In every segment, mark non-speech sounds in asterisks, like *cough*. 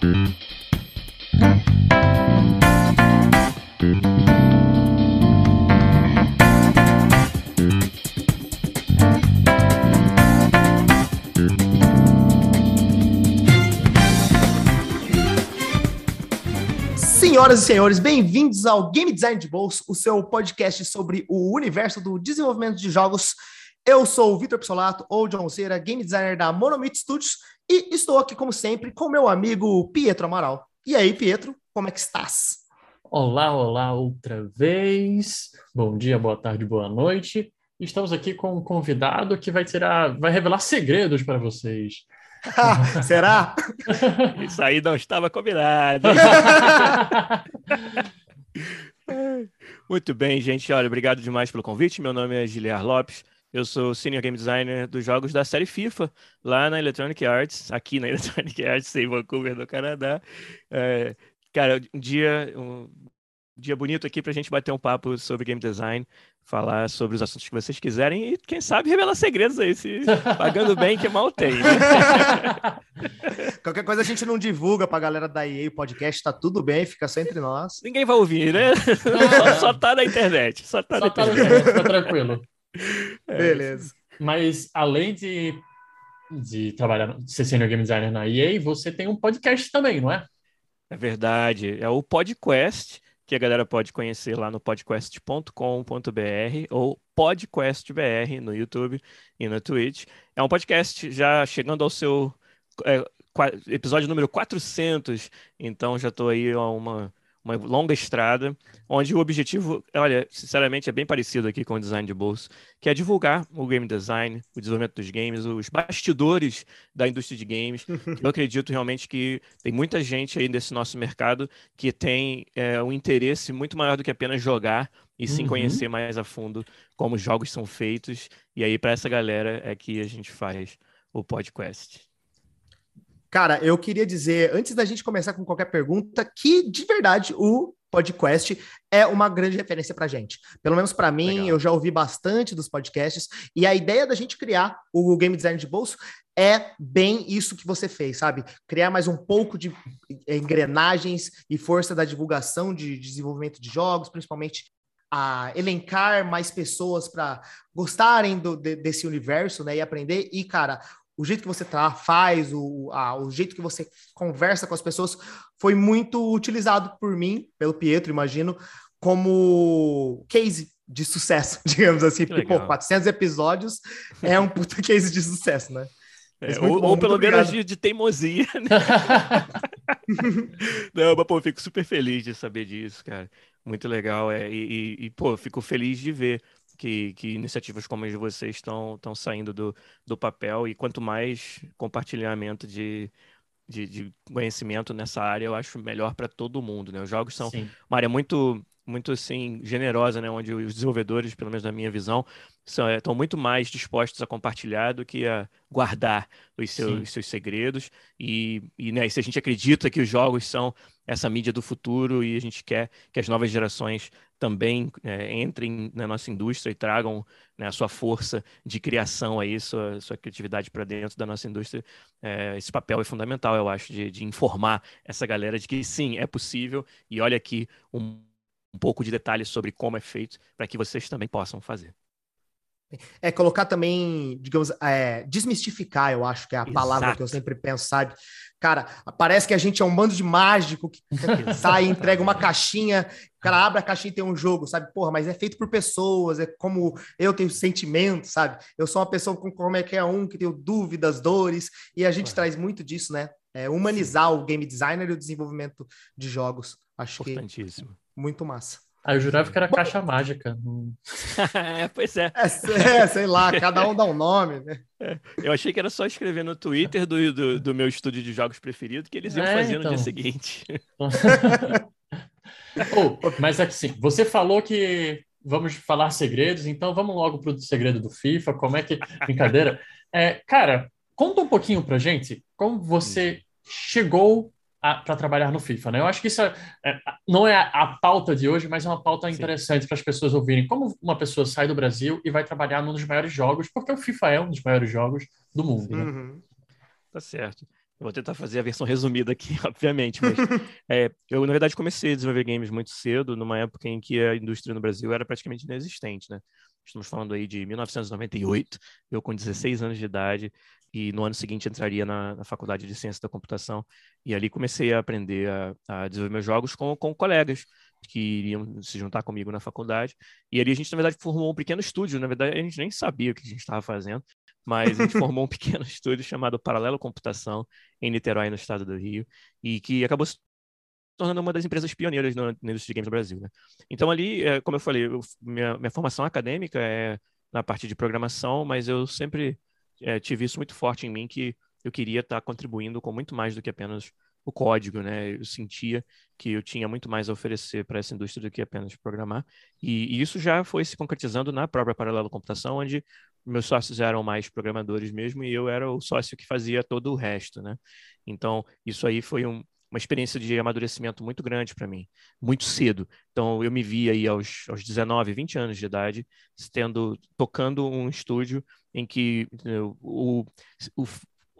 Senhoras e senhores, bem-vindos ao Game Design de Bolso, o seu podcast sobre o universo do desenvolvimento de jogos. Eu sou o Vitor Pissolato, ou John Cera, game designer da Monomit Studios, e estou aqui, como sempre, com meu amigo Pietro Amaral. E aí, Pietro, como é que estás? Olá, olá, outra vez. Bom dia, boa tarde, boa noite. Estamos aqui com um convidado que vai tirar, vai revelar segredos para vocês. *laughs* Será? *laughs* Isso aí não estava combinado. *laughs* Muito bem, gente. Olha, obrigado demais pelo convite. Meu nome é Giliar Lopes. Eu sou Senior Game Designer dos jogos da série FIFA, lá na Electronic Arts, aqui na *laughs* Electronic Arts, em Vancouver, no Canadá. É, cara, um dia, um dia bonito aqui para a gente bater um papo sobre game design, falar sobre os assuntos que vocês quiserem e, quem sabe, revelar segredos aí, se pagando bem, que mal tem. Né? *laughs* Qualquer coisa a gente não divulga para a galera da EA o podcast, tá tudo bem, fica só entre nós. Ninguém vai ouvir, né? *laughs* Só, só tá na internet. Só tá, Só na tá, internet. tá tranquilo. É, Beleza. Mas além de, de trabalhar, de ser senior game designer na EA, você tem um podcast também, não é? É verdade. É o PodQuest, que a galera pode conhecer lá no podcast.com.br ou PodQuestBR no YouTube e no Twitch. É um podcast já chegando ao seu é, episódio número 400, então já estou aí a uma, uma longa estrada, onde o objetivo, olha, sinceramente é bem parecido aqui com o design de bolso, que é divulgar o game design, o desenvolvimento dos games, os bastidores da indústria de games. *laughs* Eu acredito realmente que tem muita gente aí nesse nosso mercado que tem é, um interesse muito maior do que apenas jogar e sim Uhum. conhecer mais a fundo como os jogos são feitos. E aí, para essa galera, é que a gente faz o podcast. Cara, eu queria dizer, antes da gente começar com qualquer pergunta, que de verdade o podcast é uma grande referência pra gente. Pelo menos para mim, Legal. eu já ouvi bastante dos podcasts e a ideia da gente criar o Game Design de Bolso é bem isso que você fez, sabe? Criar mais um pouco de engrenagens e força da divulgação de desenvolvimento de jogos, principalmente a elencar mais pessoas para gostarem do- de- desse universo, né, e aprender. E, cara, o jeito que você tra faz, o, a- o jeito que você conversa com as pessoas foi muito utilizado por mim, pelo Pietro, imagino, como case de sucesso, *laughs* digamos assim. Que Porque, pô, legal. 400 episódios é um puta *laughs* case de sucesso, né? É, ou, bom, ou pelo menos de, de teimosia, né? *laughs* Não, mas, pô, eu fico super feliz de saber disso, cara. Muito legal. É, e, e, e, pô, fico feliz de ver que, que iniciativas como as de vocês estão estão saindo do, do papel. E quanto mais compartilhamento de, de, de conhecimento nessa área, eu acho melhor para todo mundo, né? Os jogos são Sim. uma área muito, muito assim, generosa, né? Onde os desenvolvedores, pelo menos na minha visão, são, estão muito mais dispostos a compartilhar do que a guardar os seus, os seus segredos. E, e, né, e se a gente acredita que os jogos são essa mídia do futuro e a gente quer que as novas gerações também é, entrem na nossa indústria e tragam né, a sua força de criação aí, sua, sua criatividade para dentro da nossa indústria, é, esse papel é fundamental, eu acho, de, de informar essa galera de que sim, é possível e olha aqui um, um pouco de detalhes sobre como é feito para que vocês também possam fazer. É colocar também, digamos, é, desmistificar, eu acho que é a palavra que eu Exato. sempre penso, sabe? Cara, parece que a gente é um bando de mágico que *laughs* sai, entrega uma caixinha, o cara abre a caixinha e tem um jogo, sabe? Porra, mas é feito por pessoas, é como eu tenho sentimento, sabe? Eu sou uma pessoa com como é que é um que tenho dúvidas, dores, e a gente Claro. traz muito disso, né? É, humanizar o game designer e o desenvolvimento de jogos. Acho que Importantíssimo. muito massa. Ah, eu jurava que era caixa mágica. Hum. *laughs* é, pois é, É, é, sei lá, cada um dá um nome, né? eu achei que era só escrever no Twitter do, do, do meu estúdio de jogos preferido que eles iam É, fazer no então. dia seguinte. *laughs* Oh, mas assim, você falou que vamos falar segredos, então vamos logo pro segredo do FIFA, como é que... Brincadeira. É, cara, conta um pouquinho pra gente como você chegou para trabalhar no FIFA, né? Eu acho que isso é, é, não é a, pauta de hoje, mas é uma pauta Sim. interessante para as pessoas ouvirem. Como uma pessoa sai do Brasil e vai trabalhar num dos maiores jogos, porque o FIFA é um dos maiores jogos do mundo, né? Uhum. Tá certo. Eu vou tentar fazer a versão resumida aqui, *laughs* obviamente, mas é, eu, na verdade, comecei a desenvolver games muito cedo, numa época em que a indústria no Brasil era praticamente inexistente, né? Estamos falando aí de 1998, eu com 16 anos de idade, e no ano seguinte entraria na, na faculdade de ciência da computação, e ali comecei a aprender a, a desenvolver meus jogos com, com colegas que iriam se juntar comigo na faculdade, e ali a gente, na verdade, formou um pequeno estúdio, na verdade, a gente nem sabia o que a gente estava fazendo, mas a gente *laughs* formou um pequeno estúdio chamado Paralelo Computação, em Niterói, no estado do Rio, e que acabou se tornando uma das empresas pioneiras na indústria de games no Brasil. Né? Então, ali, é, como eu falei, eu, minha, minha formação acadêmica é na parte de programação, mas eu sempre é, tive isso muito forte em mim, que eu queria estar contribuindo com muito mais do que apenas o código, né? Eu sentia que eu tinha muito mais a oferecer para essa indústria do que apenas programar. E, e, isso já foi se concretizando na própria Paralelo Computação, onde meus sócios eram mais programadores mesmo e eu era o sócio que fazia todo o resto, né? Então, isso aí foi um, uma experiência de amadurecimento muito grande para mim, muito cedo. Então, eu me vi aí aos, aos 19, 20 anos de idade, tendo, tocando um estúdio em que eu, o, o,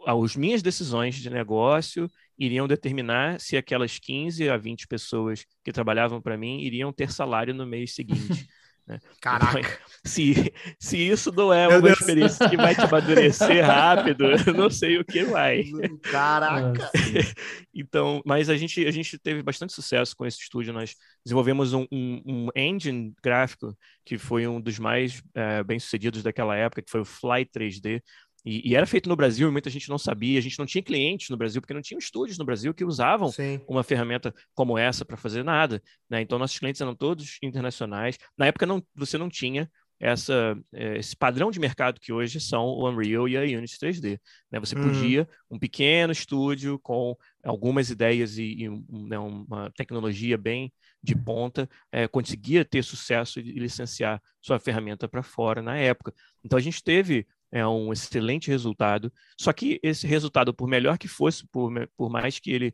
as minhas decisões de negócio iriam determinar se aquelas 15 a 20 pessoas que trabalhavam para mim iriam ter salário no mês seguinte. *laughs* Né? Caraca! Então, *laughs* se, se isso não é Meu uma Deus. experiência que vai te amadurecer *laughs* rápido, eu não sei o que vai. Caraca! *laughs* então, mas a gente, a gente teve bastante sucesso com esse estúdio. Nós desenvolvemos um, um, um engine gráfico que foi um dos mais é, bem-sucedidos daquela época, que foi o Fly 3D. E, e, era feito no Brasil e muita gente não sabia. A gente não tinha clientes no Brasil, porque não tinha estúdios no Brasil que usavam Sim. uma ferramenta como essa para fazer nada. Né? Então, nossos clientes eram todos internacionais. Na época, não, você não tinha essa, é, esse padrão de mercado que hoje são o Unreal e a Unity 3D. Né? Você uhum. podia, um pequeno estúdio com algumas ideias e, e né, uma tecnologia bem de ponta, é, conseguia ter sucesso e licenciar sua ferramenta para fora na época. Então, a gente teve é um excelente resultado. Só que esse resultado, por melhor que fosse, por, por mais que ele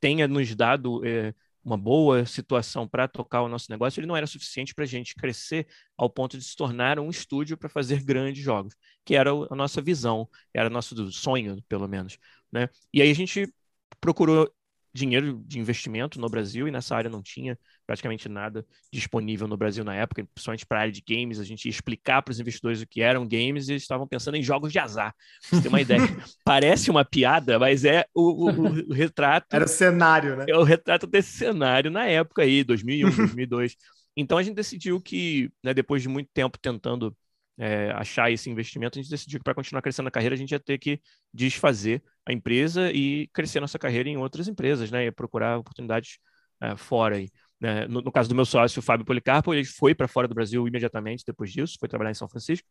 tenha nos dado é, uma boa situação para tocar o nosso negócio, ele não era suficiente para a gente crescer ao ponto de se tornar um estúdio para fazer grandes jogos, que era a nossa visão, era nosso sonho, pelo menos. Né? E aí a gente procurou dinheiro de investimento no Brasil e nessa área não tinha praticamente nada disponível no Brasil na época, principalmente para a área de games. A gente ia explicar para os investidores o que eram games e eles estavam pensando em jogos de azar. Você tem uma ideia. *laughs* Parece uma piada, mas é o, o, o, retrato. Era o cenário, né? É o retrato desse cenário na época aí, 2001, 2002. Então a gente decidiu que, né, depois de muito tempo tentando é, achar esse investimento, a gente decidiu que para continuar crescendo a carreira, a gente ia ter que desfazer a empresa e crescer nossa carreira em outras empresas, né? E procurar oportunidades é, fora aí. Né? No, no, caso do meu sócio, o Fábio Policarpo, ele foi para fora do Brasil imediatamente depois disso, foi trabalhar em São Francisco,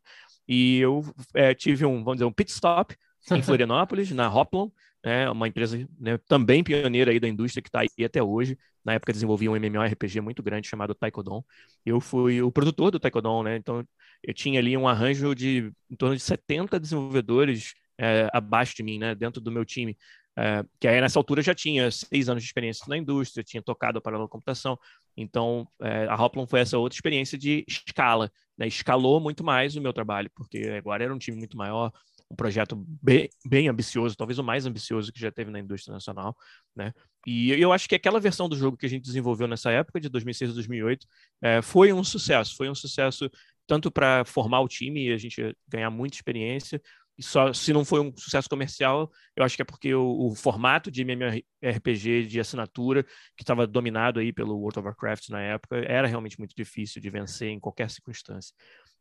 e eu é, tive um, vamos dizer, um pit stop em *laughs* Florianópolis, na Hoplon, né, uma empresa né, também pioneira aí da indústria que está aí até hoje. Na época desenvolvia um MMORPG muito grande chamado Taekwondo. Eu fui o produtor do Taekwondo, né? Então eu tinha ali um arranjo de em torno de 70 desenvolvedores é, abaixo de mim, né, dentro do meu time. É, que aí nessa altura já tinha seis anos de experiência na indústria, tinha tocado a paralelo computação. Então, é, a Hoplon foi essa outra experiência de escala, né? escalou muito mais o meu trabalho, porque agora era um time muito maior, um projeto bem, bem ambicioso, talvez o mais ambicioso que já teve na indústria nacional, né? E eu acho que aquela versão do jogo que a gente desenvolveu nessa época, de 2006 a 2008, é, foi um sucesso, foi um sucesso tanto para formar o time e a gente ganhar muita experiência, e só se não foi um sucesso comercial, eu acho que é porque o, o formato de MMORPG de assinatura, que estava dominado aí pelo World of Warcraft na época, era realmente muito difícil de vencer em qualquer circunstância.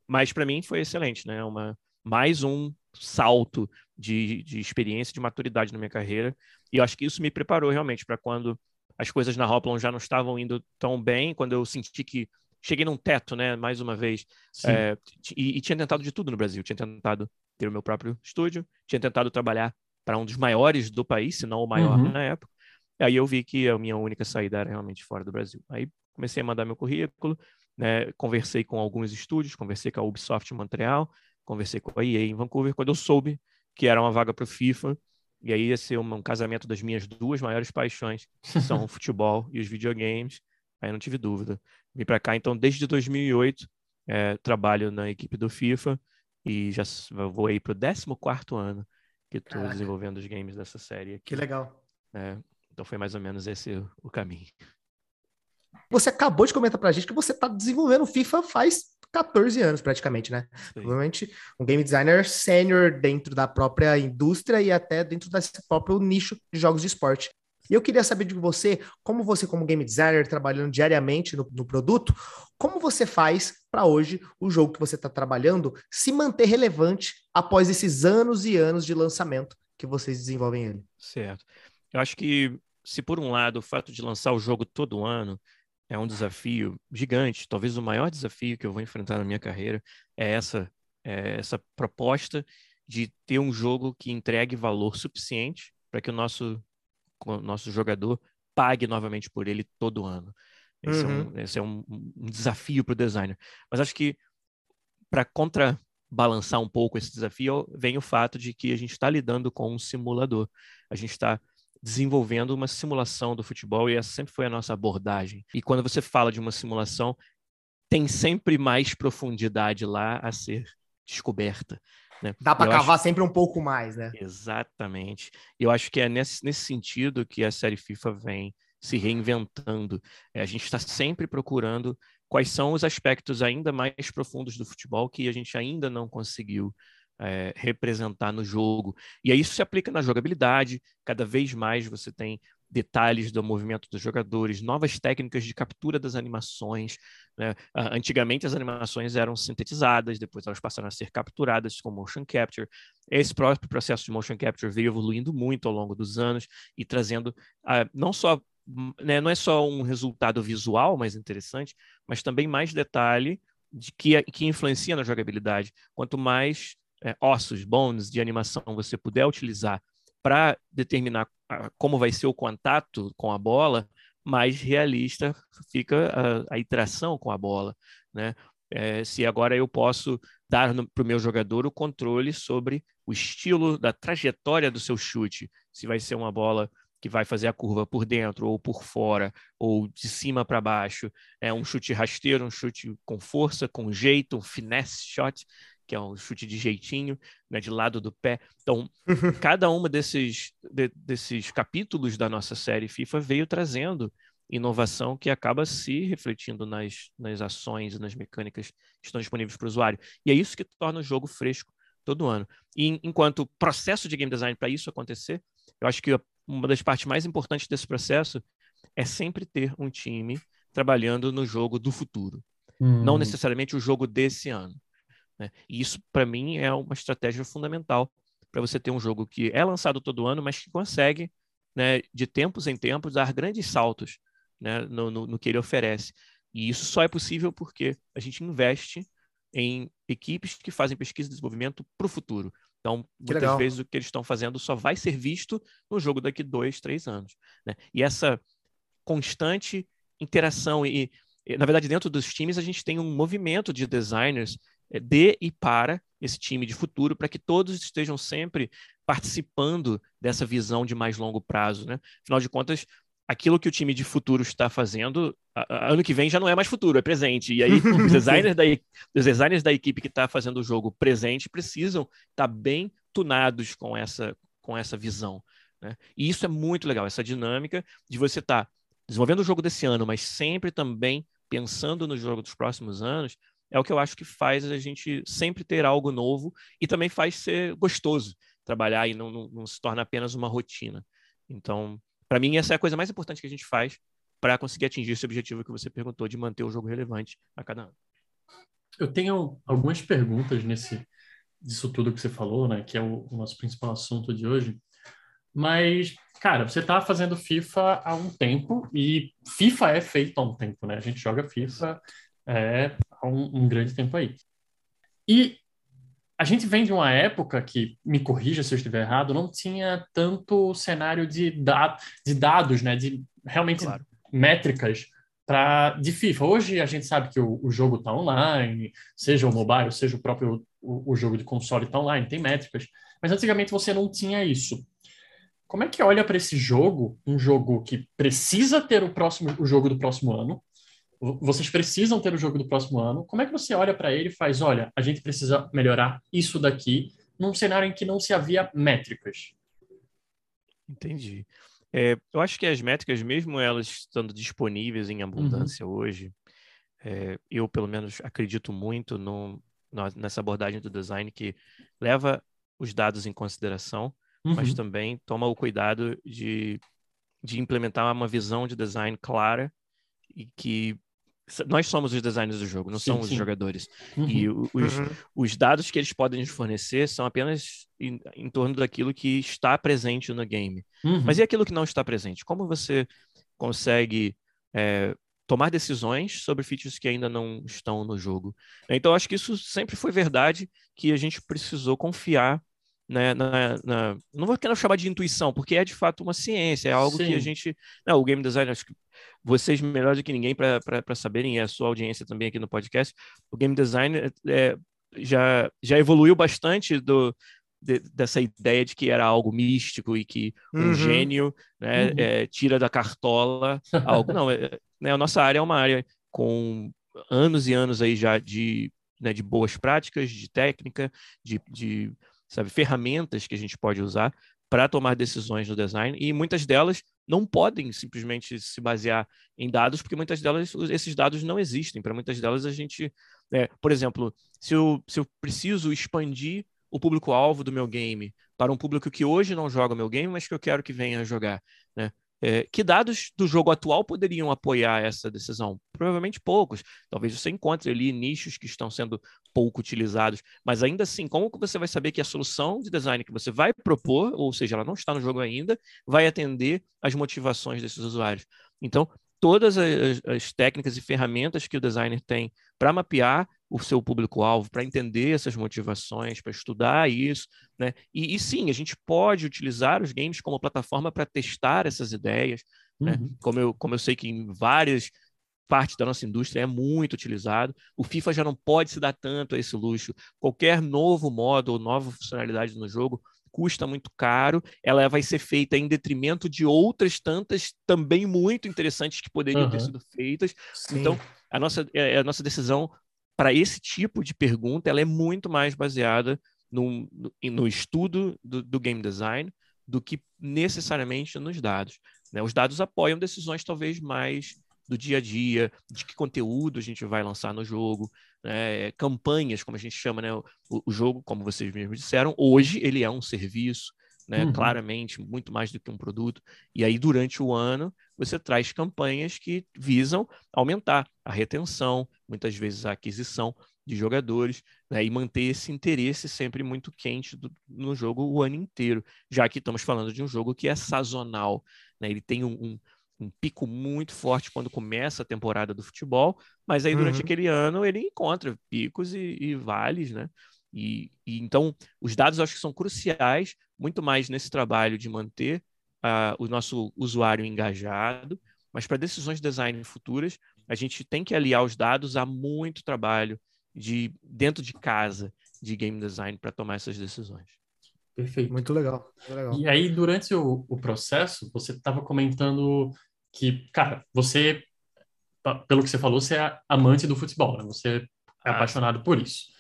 Mas para mim foi excelente, né? Uma, mais um salto de, de experiência, de maturidade na minha carreira. E eu acho que isso me preparou realmente para quando as coisas na Hoplon já não estavam indo tão bem, quando eu senti que cheguei num teto, né, mais uma vez, é, e, e, tinha tentado de tudo no Brasil, tinha tentado ter o meu próprio estúdio, tinha tentado trabalhar para um dos maiores do país, se não o maior uhum. na época, aí eu vi que a minha única saída era realmente fora do Brasil. Aí comecei a mandar meu currículo, né, conversei com alguns estúdios, conversei com a Ubisoft Montreal, conversei com a EA em Vancouver, quando eu soube que era uma vaga para o FIFA, e aí ia ser um, um, casamento das minhas duas maiores paixões, que são o *laughs* futebol e os videogames, aí não tive dúvida. Vim para cá, então, desde 2008, é, trabalho na equipe do FIFA, e já vou aí para o 14 ano que estou desenvolvendo os games dessa série. Aqui. Que legal. É, então foi mais ou menos esse o, caminho. Você acabou de comentar pra gente que você está desenvolvendo FIFA faz 14 anos praticamente, né? Sim. Provavelmente um game designer sênior dentro da própria indústria e até dentro desse próprio nicho de jogos de esporte. E eu queria saber de você, como você, como game designer, trabalhando diariamente no, no produto, como você faz para hoje o jogo que você está trabalhando se manter relevante após esses anos e anos de lançamento que vocês desenvolvem ele? Certo. Eu acho que, se por um lado o fato de lançar o jogo todo ano é um desafio gigante, talvez o maior desafio que eu vou enfrentar na minha carreira é essa, é essa proposta de ter um jogo que entregue valor suficiente para que o nosso, o nosso jogador pague novamente por ele todo ano. Esse uhum. é, um, uhum. esse é um, um desafio para o designer. Mas acho que para contrabalançar um pouco esse desafio, vem o fato de que a gente está lidando com um simulador. A gente está desenvolvendo uma simulação do futebol e essa sempre foi a nossa abordagem. E quando você fala de uma simulação, tem sempre mais profundidade lá a ser descoberta. Né? Dá para cavar acho... sempre um pouco mais, né? Exatamente. Eu acho que é nesse, nesse sentido que a série FIFA vem se reinventando. É, a gente está sempre procurando quais são os aspectos ainda mais profundos do futebol que a gente ainda não conseguiu é, representar no jogo. E aí isso se aplica na jogabilidade, cada vez mais você tem detalhes do movimento dos jogadores, novas técnicas de captura das animações. Né? Antigamente as animações eram sintetizadas, depois elas passaram a ser capturadas com motion capture. Esse próprio processo de motion capture veio evoluindo muito ao longo dos anos e trazendo uh, não só né, não é só um resultado visual mais interessante, mas também mais detalhe de que, que influencia na jogabilidade. Quanto mais é, ossos, bones de animação você puder utilizar para determinar como vai ser o contato com a bola, mais realista fica a, a interação com a bola, né? É, se agora eu posso dar para o meu jogador o controle sobre o estilo da trajetória do seu chute, se vai ser uma bola que vai fazer a curva por dentro ou por fora, ou de cima para baixo. É um chute rasteiro, um chute com força, com jeito, um finesse shot que é um chute de jeitinho, né, de lado do pé. Então, *laughs* cada uma desses, de, desses capítulos da nossa série FIFA veio trazendo inovação que acaba se refletindo nas, nas ações e nas mecânicas que estão disponíveis para o usuário. E é isso que torna o jogo fresco todo ano. E enquanto processo de game design para isso acontecer, eu acho que uma das partes mais importantes desse processo é sempre ter um time trabalhando no jogo do futuro. Hum. Não necessariamente o jogo desse ano. Né? E isso, para mim, é uma estratégia fundamental para você ter um jogo que é lançado todo ano, mas que consegue, né, de tempos em tempos, dar grandes saltos né, no, no, no que ele oferece. E isso só é possível porque a gente investe em equipes que fazem pesquisa e desenvolvimento para o futuro. Então, muitas vezes o que eles estão fazendo só vai ser visto no jogo daqui dois, três anos. Né? E essa constante interação e, e, na verdade, dentro dos times a gente tem um movimento de designers de e para esse time de futuro, para que todos estejam sempre participando dessa visão de mais longo prazo. Né? Afinal de contas, aquilo que o time de futuro está fazendo, a, a, ano que vem já não é mais futuro, é presente. E aí, *laughs* os designers, da, os designers da equipe que está fazendo o jogo presente precisam estar tá bem tunados com essa, com essa visão. Né? E isso é muito legal, essa dinâmica de você estar tá desenvolvendo o jogo desse ano, mas sempre também pensando no jogo dos próximos anos, é o que eu acho que faz a gente sempre ter algo novo e também faz ser gostoso trabalhar e não, não, não se torna apenas uma rotina. Então, para mim, essa é a coisa mais importante que a gente faz para conseguir atingir esse objetivo que você perguntou de manter o jogo relevante a cada ano. Eu tenho algumas perguntas nesse disso tudo que você falou, né, que é o, o nosso principal assunto de hoje. Mas, cara, você está fazendo FIFA há um tempo e FIFA é feito há um tempo, né? A gente joga FIFA é, há um, um grande tempo aí. E a gente vem de uma época que, me corrija se eu estiver errado, não tinha tanto cenário de, da, de dados, né, de realmente claro. métricas para de FIFA. Hoje a gente sabe que o, o jogo está online, seja o mobile, seja o próprio o, o jogo de console está online, tem métricas. Mas antigamente você não tinha isso. Como é que olha para esse jogo, um jogo que precisa ter o próximo o jogo do próximo ano, vocês precisam ter o jogo do próximo ano. Como é que você olha para ele e faz, olha, a gente precisa melhorar isso daqui num cenário em que não se havia métricas. Entendi. É, eu acho que as métricas, mesmo elas estando disponíveis em abundância uhum. hoje, é, eu pelo menos acredito muito no, nessa abordagem do design que leva os dados em consideração, uhum. mas também toma o cuidado de, de implementar uma visão de design clara e que nós somos os designers do jogo, não sim, somos sim. os jogadores. Uhum. E os, uhum. os, dados que eles podem nos fornecer são apenas em, em torno daquilo que está presente no game. Uhum. Mas e aquilo que não está presente? Como você consegue é, tomar decisões sobre features que ainda não estão no jogo? Então, acho que isso sempre foi verdade, que a gente precisou confiar né, na, na, não vou querer chamar de intuição, porque é de fato uma ciência, é algo Sim. que a gente. Não, o game design, acho que vocês melhor do que ninguém para saberem, e a sua audiência também aqui no podcast, o game design é, já, já evoluiu bastante do, de, dessa ideia de que era algo místico e que um uhum. gênio né, uhum. é, tira da cartola algo. Não, é, né, a nossa área é uma área com anos e anos aí já de, né, de boas práticas, de técnica, de, de sabe, ferramentas que a gente pode usar para tomar decisões no design e muitas delas não podem simplesmente se basear em dados, porque muitas delas, esses dados não existem. Para muitas delas, a gente, é, por exemplo, se eu, se eu preciso expandir o público-alvo do meu game para um público que hoje não joga meu game, mas que eu quero que venha jogar, né? É, que dados do jogo atual poderiam apoiar essa decisão? Provavelmente poucos. Talvez você encontre ali nichos que estão sendo pouco utilizados, mas ainda assim, como que você vai saber que a solução de design que você vai propor, ou seja, ela não está no jogo ainda, vai atender às motivações desses usuários? Então, todas as, as técnicas e ferramentas que o designer tem para mapear o seu público-alvo, para entender essas motivações, para estudar isso, né? E, e, sim, a gente pode utilizar os games como plataforma para testar essas ideias, né? uhum. né? Como eu, como eu sei que em várias partes da nossa indústria é muito utilizado. O FIFA já não pode se dar tanto a esse luxo. Qualquer novo modo ou nova funcionalidade no jogo custa muito caro, ela vai ser feita em detrimento de outras tantas também muito interessantes que poderiam uhum. ter sido feitas. Sim. Então, a nossa, é, a nossa decisão para esse tipo de pergunta, ela é muito mais baseada no, no, no estudo do, do, game design do que necessariamente nos dados. Né? Os dados apoiam decisões talvez mais do dia a dia, de que conteúdo a gente vai lançar no jogo, né? campanhas, como a gente chama, né? O, o, jogo, como vocês mesmos disseram, hoje ele é um serviço, né? Uhum. Claramente, muito mais do que um produto. E aí, durante o ano, você traz campanhas que visam aumentar a retenção, muitas vezes a aquisição de jogadores, né, e manter esse interesse sempre muito quente do, no jogo o ano inteiro, já que estamos falando de um jogo que é sazonal, né, ele tem um, um, um pico muito forte quando começa a temporada do futebol, mas aí durante uhum. aquele ano ele encontra picos e, e vales, né? E, e, então os dados acho que são cruciais, muito mais nesse trabalho de manter uh, o nosso usuário engajado, mas para decisões de design futuras, a gente tem que aliar os dados a muito trabalho de dentro de casa de game design para tomar essas decisões. Perfeito. Muito legal. Muito legal. E aí, durante o, o processo, você estava comentando que, cara, você, pelo que você falou, você é amante do futebol, né? Você é ah, apaixonado por isso.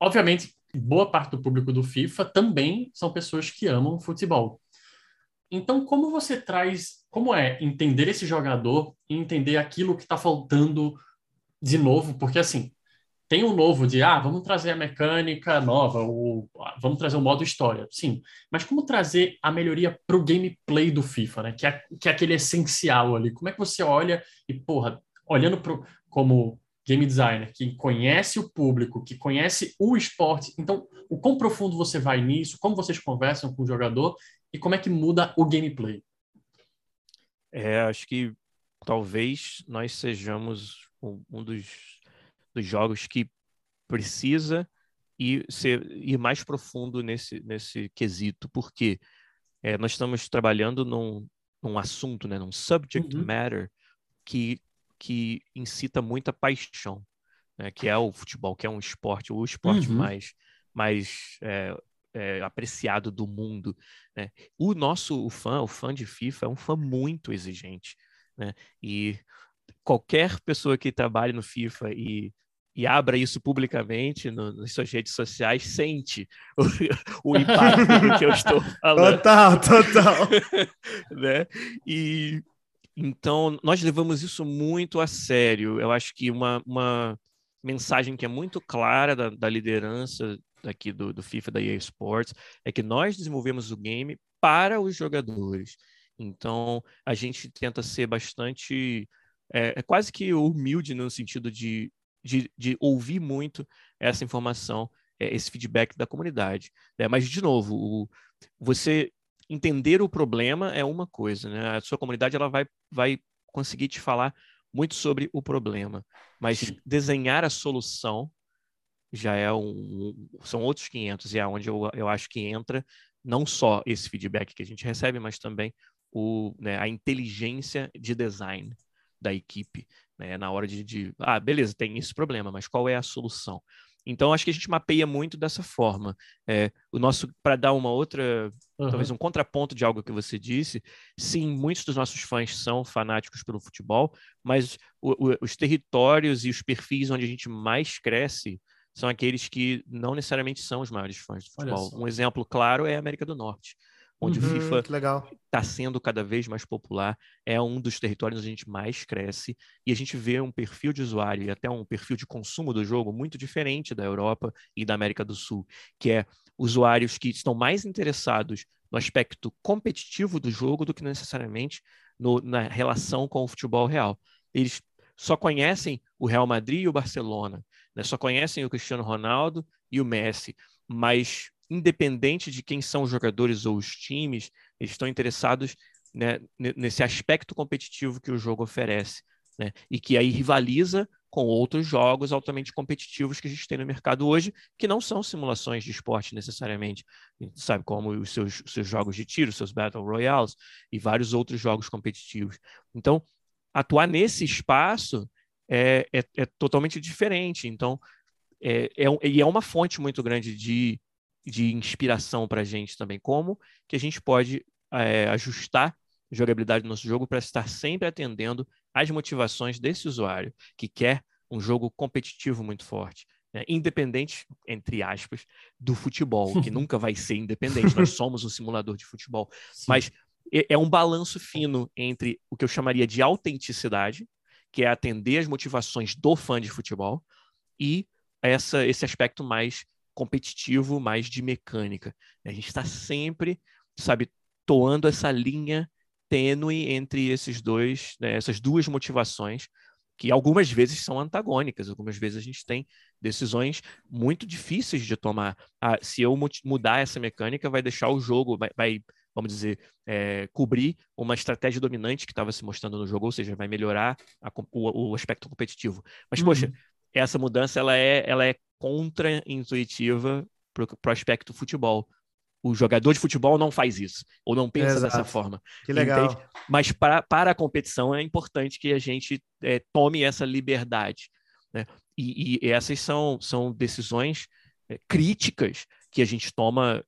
Obviamente, boa parte do público do FIFA também são pessoas que amam futebol. Então, como você traz, como é entender esse jogador e entender aquilo que está faltando de novo? Porque, assim, tem um novo de, ah, vamos trazer a mecânica nova, ou vamos trazer o modo história. Sim, mas como trazer a melhoria para o gameplay do FIFA, né? Que é, que é aquele essencial ali. Como é que você olha e, porra, olhando pro, como game designer, que conhece o público, que conhece o esporte, então, o quão profundo você vai nisso, como vocês conversam com o jogador e como é que muda o gameplay? É, acho que talvez nós sejamos um dos, dos jogos que precisa ir, ser, ir mais profundo nesse, nesse quesito, porque é, nós estamos trabalhando num, num assunto, né, num subject uhum. matter que, que incita muita paixão, né, que é o futebol, que é um esporte, o esporte uhum. mais, mais é, é, apreciado do mundo. Né? O nosso o fã, o fã de FIFA, é um fã muito exigente. Né? E qualquer pessoa que trabalhe no FIFA e, e abra isso publicamente no, nas suas redes sociais, sente o, *laughs* o impacto do que eu *laughs* estou falando. Total, total. *laughs* né? E então nós levamos isso muito a sério. Eu acho que uma, uma mensagem que é muito clara da, da liderança aqui do, do FIFA da EA Sports é que nós desenvolvemos o game para os jogadores. Então a gente tenta ser bastante é, é quase que humilde no sentido de de, de ouvir muito essa informação, é, esse feedback da comunidade. Né? Mas, de novo, o, você entender o problema é uma coisa, né? A sua comunidade ela vai, vai conseguir te falar muito sobre o problema, mas Sim. desenhar a solução já é um, são outros 500 e é onde eu, eu acho que entra não só esse feedback que a gente recebe, mas também o, né, a inteligência de design da equipe né? Na hora de, de, ah, beleza, tem esse problema, mas qual é a solução? Então, acho que a gente mapeia muito dessa forma. É, o nosso, para dar uma outra, uhum. talvez um contraponto de algo que você disse, sim, muitos dos nossos fãs são fanáticos pelo futebol, mas o, o, os territórios e os perfis onde a gente mais cresce são aqueles que não necessariamente são os maiores fãs do futebol. Um exemplo claro é a América do Norte onde uhum, o FIFA está sendo cada vez mais popular, é um dos territórios onde a gente mais cresce, e a gente vê um perfil de usuário e até um perfil de consumo do jogo muito diferente da Europa e da América do Sul, que é usuários que estão mais interessados no aspecto competitivo do jogo do que necessariamente no, na relação com o futebol real. Eles só conhecem o Real Madrid e o Barcelona, né? só conhecem o Cristiano Ronaldo e o Messi, mas independente de quem são os jogadores ou os times, eles estão interessados né, nesse aspecto competitivo que o jogo oferece, né, e que aí rivaliza com outros jogos altamente competitivos que a gente tem no mercado hoje, que não são simulações de esporte necessariamente, sabe, como os seus, seus jogos de tiro, seus Battle Royales e vários outros jogos competitivos. Então, atuar nesse espaço é, é, é totalmente diferente. Então, é, é, e é uma fonte muito grande de de inspiração para a gente também. Como que a gente pode é, ajustar a jogabilidade do nosso jogo para estar sempre atendendo às motivações desse usuário que quer um jogo competitivo muito forte. Né? Independente, entre aspas, do futebol, que *laughs* nunca vai ser independente. Nós somos um simulador de futebol. Sim. Mas é, é um balanço fino entre o que eu chamaria de autenticidade, que é atender as motivações do fã de futebol, e essa, esse aspecto mais competitivo, mais de mecânica. A gente está sempre, sabe, toando essa linha tênue entre esses dois, né, essas duas motivações, que algumas vezes são antagônicas, algumas vezes a gente tem decisões muito difíceis de tomar. Ah, se eu mudar essa mecânica, vai deixar o jogo, vai, vai vamos dizer, é, cobrir uma estratégia dominante que estava se mostrando no jogo, ou seja, vai melhorar a, o, o, aspecto competitivo. Mas, uhum. poxa, essa mudança ela é, ela é contra-intuitiva para o aspecto futebol. O jogador de futebol não faz isso, ou não pensa Exato. dessa forma. Que legal. Entende? Mas para, para a competição é importante que a gente é, tome essa liberdade. Né? E, e, essas são, são decisões é, críticas que a gente toma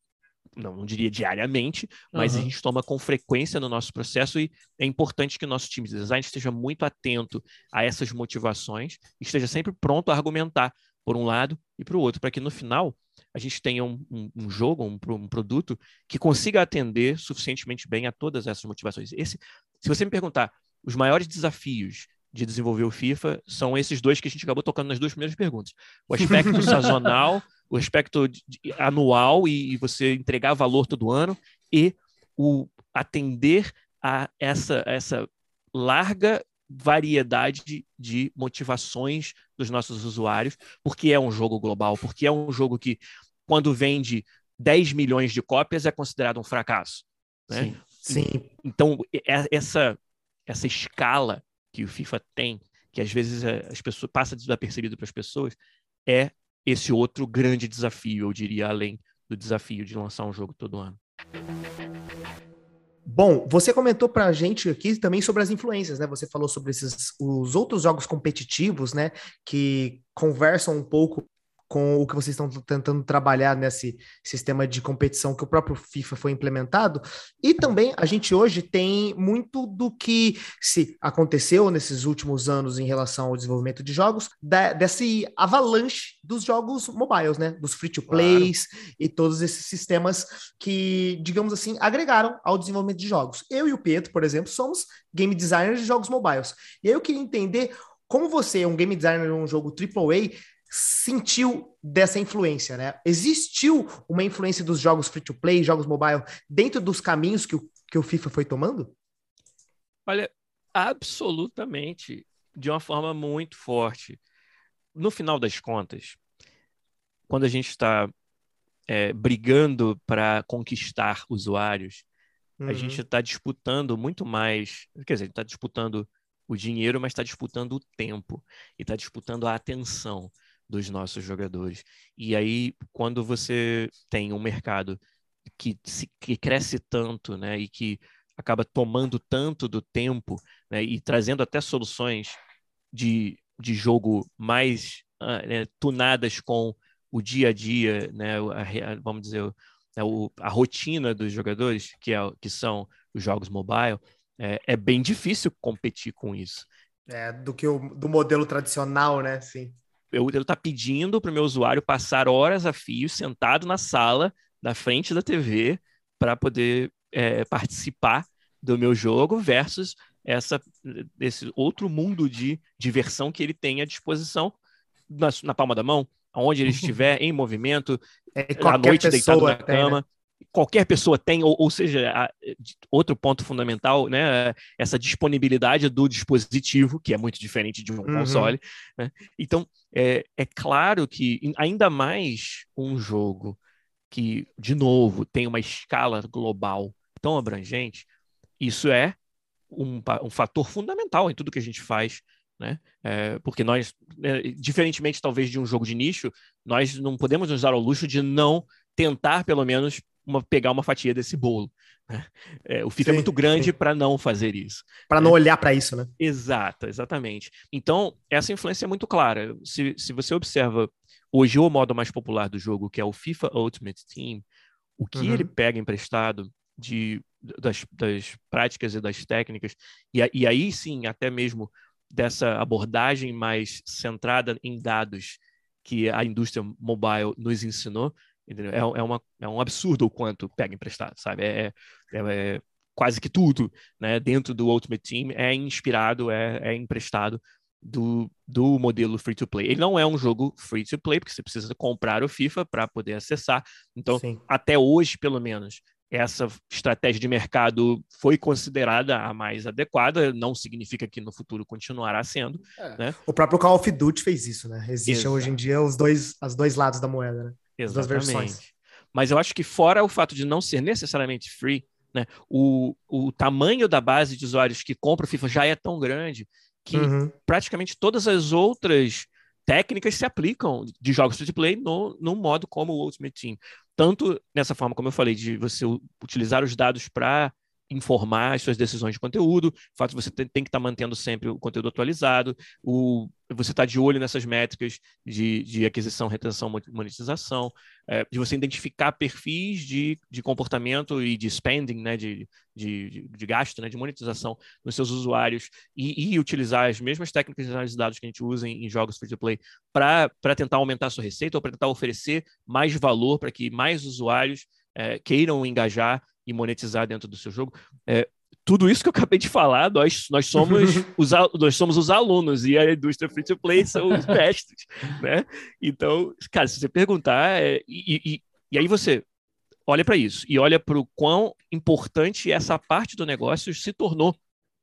não, não diria diariamente, mas uhum. a gente toma com frequência no nosso processo e é importante que o nosso time de design esteja muito atento a essas motivações e esteja sempre pronto a argumentar por um lado e para o outro, para que no final a gente tenha um, um, um jogo, um, um, produto que consiga atender suficientemente bem a todas essas motivações. Esse, se você me perguntar, os maiores desafios de desenvolver o FIFA são esses dois que a gente acabou tocando nas duas primeiras perguntas. O aspecto *laughs* sazonal, o aspecto de, de, anual e, e, você entregar valor todo ano e o atender a essa, essa larga variedade de, motivações dos nossos usuários, porque é um jogo global, porque é um jogo que, quando vende 10 milhões de cópias, é considerado um fracasso. Né? Sim. Sim. Então, essa, essa escala que o FIFA tem, que às vezes é, as pessoas passa desapercebido para as pessoas, é esse outro grande desafio, eu diria, além do desafio de lançar um jogo todo ano. Bom, você comentou para a gente aqui também sobre as influências, né? Você falou sobre esses os outros jogos competitivos, né? Que conversam um pouco com o que vocês estão tentando trabalhar nesse sistema de competição que o próprio FIFA foi implementado. E também a gente hoje tem muito do que se aconteceu nesses últimos anos em relação ao desenvolvimento de jogos, da, desse avalanche dos jogos mobiles, né? Dos free-to-plays claro. e todos esses sistemas que, digamos assim, agregaram ao desenvolvimento de jogos. Eu e o Pedro, por exemplo, somos game designers de jogos mobiles. E aí eu queria entender como você, um game designer de um jogo AAA, sentiu dessa influência, né? Existiu uma influência dos jogos free-to-play, jogos mobile, dentro dos caminhos que o, que o FIFA foi tomando? Olha, absolutamente, de uma forma muito forte. No final das contas, quando a gente está é, brigando para conquistar usuários, uhum. a gente está disputando muito mais. Quer dizer, está disputando o dinheiro, mas está disputando o tempo e está disputando a atenção dos nossos jogadores. E aí, quando você tem um mercado que, se, que cresce tanto, né, e que acaba tomando tanto do tempo, né, e trazendo até soluções de, de jogo mais uh, né, tunadas com o dia a dia, né, a, vamos dizer, a, a rotina dos jogadores, que, é, que são os jogos mobile, é, é bem difícil competir com isso. É, do que o do modelo tradicional, né? Sim eu estou tá pedindo para o meu usuário passar horas a fio sentado na sala, na frente da TV, para poder é, participar do meu jogo versus essa, esse outro mundo de diversão que ele tem à disposição na, na palma da mão, onde ele *laughs* estiver em movimento, é, à noite deitado na cama. Né? Qualquer pessoa tem, ou, ou seja, a, outro ponto fundamental, né, essa disponibilidade do dispositivo, que é muito diferente de um uhum. console. Né? Então, é, é claro que, ainda mais um jogo que, de novo, tem uma escala global tão abrangente, isso é um, um fator fundamental em tudo que a gente faz. Né? É, porque nós, é, diferentemente talvez de um jogo de nicho, nós não podemos nos dar ao luxo de não tentar, pelo menos, uma, pegar uma fatia desse bolo. Né? É, o FIFA é muito grande para não fazer isso. Para né? não olhar para isso, né? Exato, exatamente. Então, essa influência é muito clara. Se, se você observa hoje o modo mais popular do jogo, que é o FIFA Ultimate Team, o que uhum. ele pega emprestado de, das, das práticas e das técnicas, e, e aí sim, até mesmo dessa abordagem mais centrada em dados que a indústria mobile nos ensinou, Entendeu? É, é, uma, é um absurdo o quanto pega emprestado, sabe? É, é, é, quase que tudo né, dentro do Ultimate Team é inspirado, é, é emprestado do, do modelo free to play. Ele não é um jogo free to play, porque você precisa comprar o FIFA para poder acessar. Então, Sim. até hoje, pelo menos, essa estratégia de mercado foi considerada a mais adequada, não significa que no futuro continuará sendo. É. Né? O próprio Call of Duty fez isso, né? Existem hoje em dia os dois, as dois lados da moeda, né? Exatamente. das versões. Mas eu acho que fora o fato de não ser necessariamente free, né, o, o tamanho da base de usuários que compra o FIFA já é tão grande que uhum. praticamente todas as outras técnicas se aplicam de jogos free to play no, no modo como o Ultimate Team. Tanto nessa forma, como eu falei, de você utilizar os dados para informar as suas decisões de conteúdo, o fato de você tem, tem que estar tá mantendo sempre o conteúdo atualizado, o, você estar tá de olho nessas métricas de, de aquisição, retenção, monetização, é, de você identificar perfis de, de comportamento e de spending, né, de, de, de gasto, né, de monetização nos seus usuários e, e, utilizar as mesmas técnicas de análise de dados que a gente usa em, em jogos free-to-play para tentar aumentar a sua receita ou para tentar oferecer mais valor para que mais usuários é, queiram engajar e monetizar dentro do seu jogo. É, tudo isso que eu acabei de falar, nós, nós, somos, *laughs* os, nós somos os alunos e a indústria free to play são os *laughs* mestres, né? Então, cara, se você perguntar, é, e, e, e aí você olha para isso e olha para o quão importante essa parte do negócio se tornou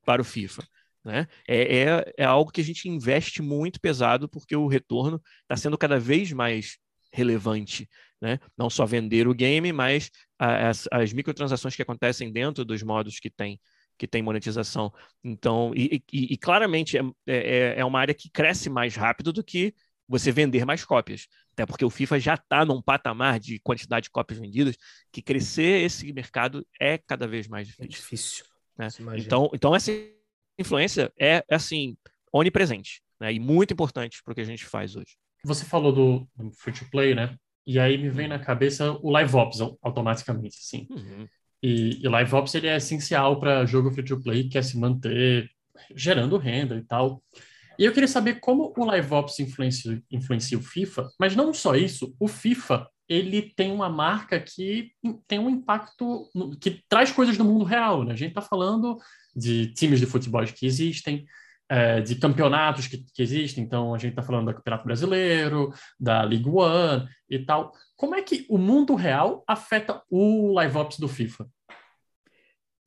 para o FIFA. Né? É, é, é algo que a gente investe muito pesado porque o retorno está sendo cada vez mais relevante né? Não só vender o game, mas as, as microtransações que acontecem dentro dos modos que tem que tem monetização. Então, e, e, e claramente é, é, é uma área que cresce mais rápido do que você vender mais cópias. Até porque o FIFA já está num patamar de quantidade de cópias vendidas que crescer esse mercado é cada vez mais difícil. É difícil. Né? Então, então, essa influência é, assim, onipresente né? e muito importante para o que a gente faz hoje. você falou do, do free to play, né? E aí me vem na cabeça o Live Ops automaticamente, assim. Uhum. E, e Live Ops ele é essencial para jogo free to play que quer se manter gerando renda e tal. E eu queria saber como o Live Ops influencia, influencia o FIFA, mas não só isso, o FIFA ele tem uma marca que tem um impacto que traz coisas do mundo real. Né? A gente está falando de times de futebol que existem, é, de campeonatos que, que, existem. Então, a gente está falando do Campeonato Brasileiro, da League One e tal. Como é que o mundo real afeta o live ops do FIFA?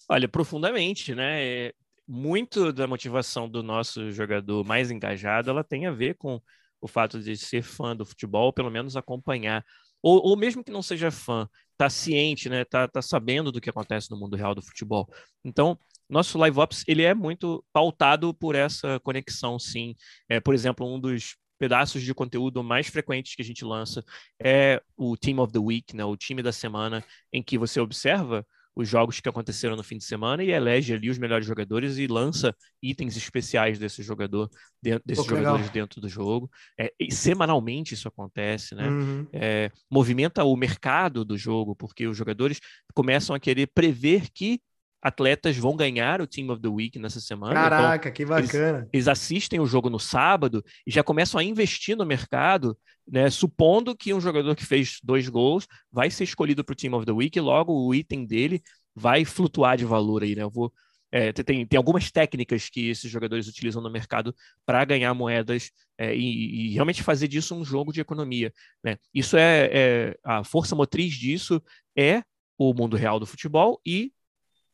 Olha, profundamente, né? Muito da motivação do nosso jogador mais engajado, ela tem a ver com o fato de ser fã do futebol, pelo menos acompanhar ou, ou mesmo que não seja fã, tá ciente, né, tá, tá sabendo do que acontece no mundo real do futebol. Então, nosso Live Ops, ele é muito pautado por essa conexão, sim. É, por exemplo, um dos pedaços de conteúdo mais frequentes que a gente lança é o Team of the Week, né, o time da semana, em que você observa os jogos que aconteceram no fim de semana e elege ali os melhores jogadores e lança itens especiais desse jogador, dentro, desses Pô, jogadores legal. dentro do jogo. É, semanalmente isso acontece, né? Uhum. É, movimenta o mercado do jogo, porque os jogadores começam a querer prever que atletas vão ganhar o Team of the Week nessa semana. Então, Caraca, então, que bacana. Eles, eles, assistem o jogo no sábado e já começam a investir no mercado, né, supondo que um jogador que fez dois gols vai ser escolhido para o Team of the Week e logo o item dele vai flutuar de valor aí, né? Eu vou é, tem, tem algumas técnicas que esses jogadores utilizam no mercado para ganhar moedas é, e, e, realmente fazer disso um jogo de economia. Né? Isso é, é, a força motriz disso é o mundo real do futebol e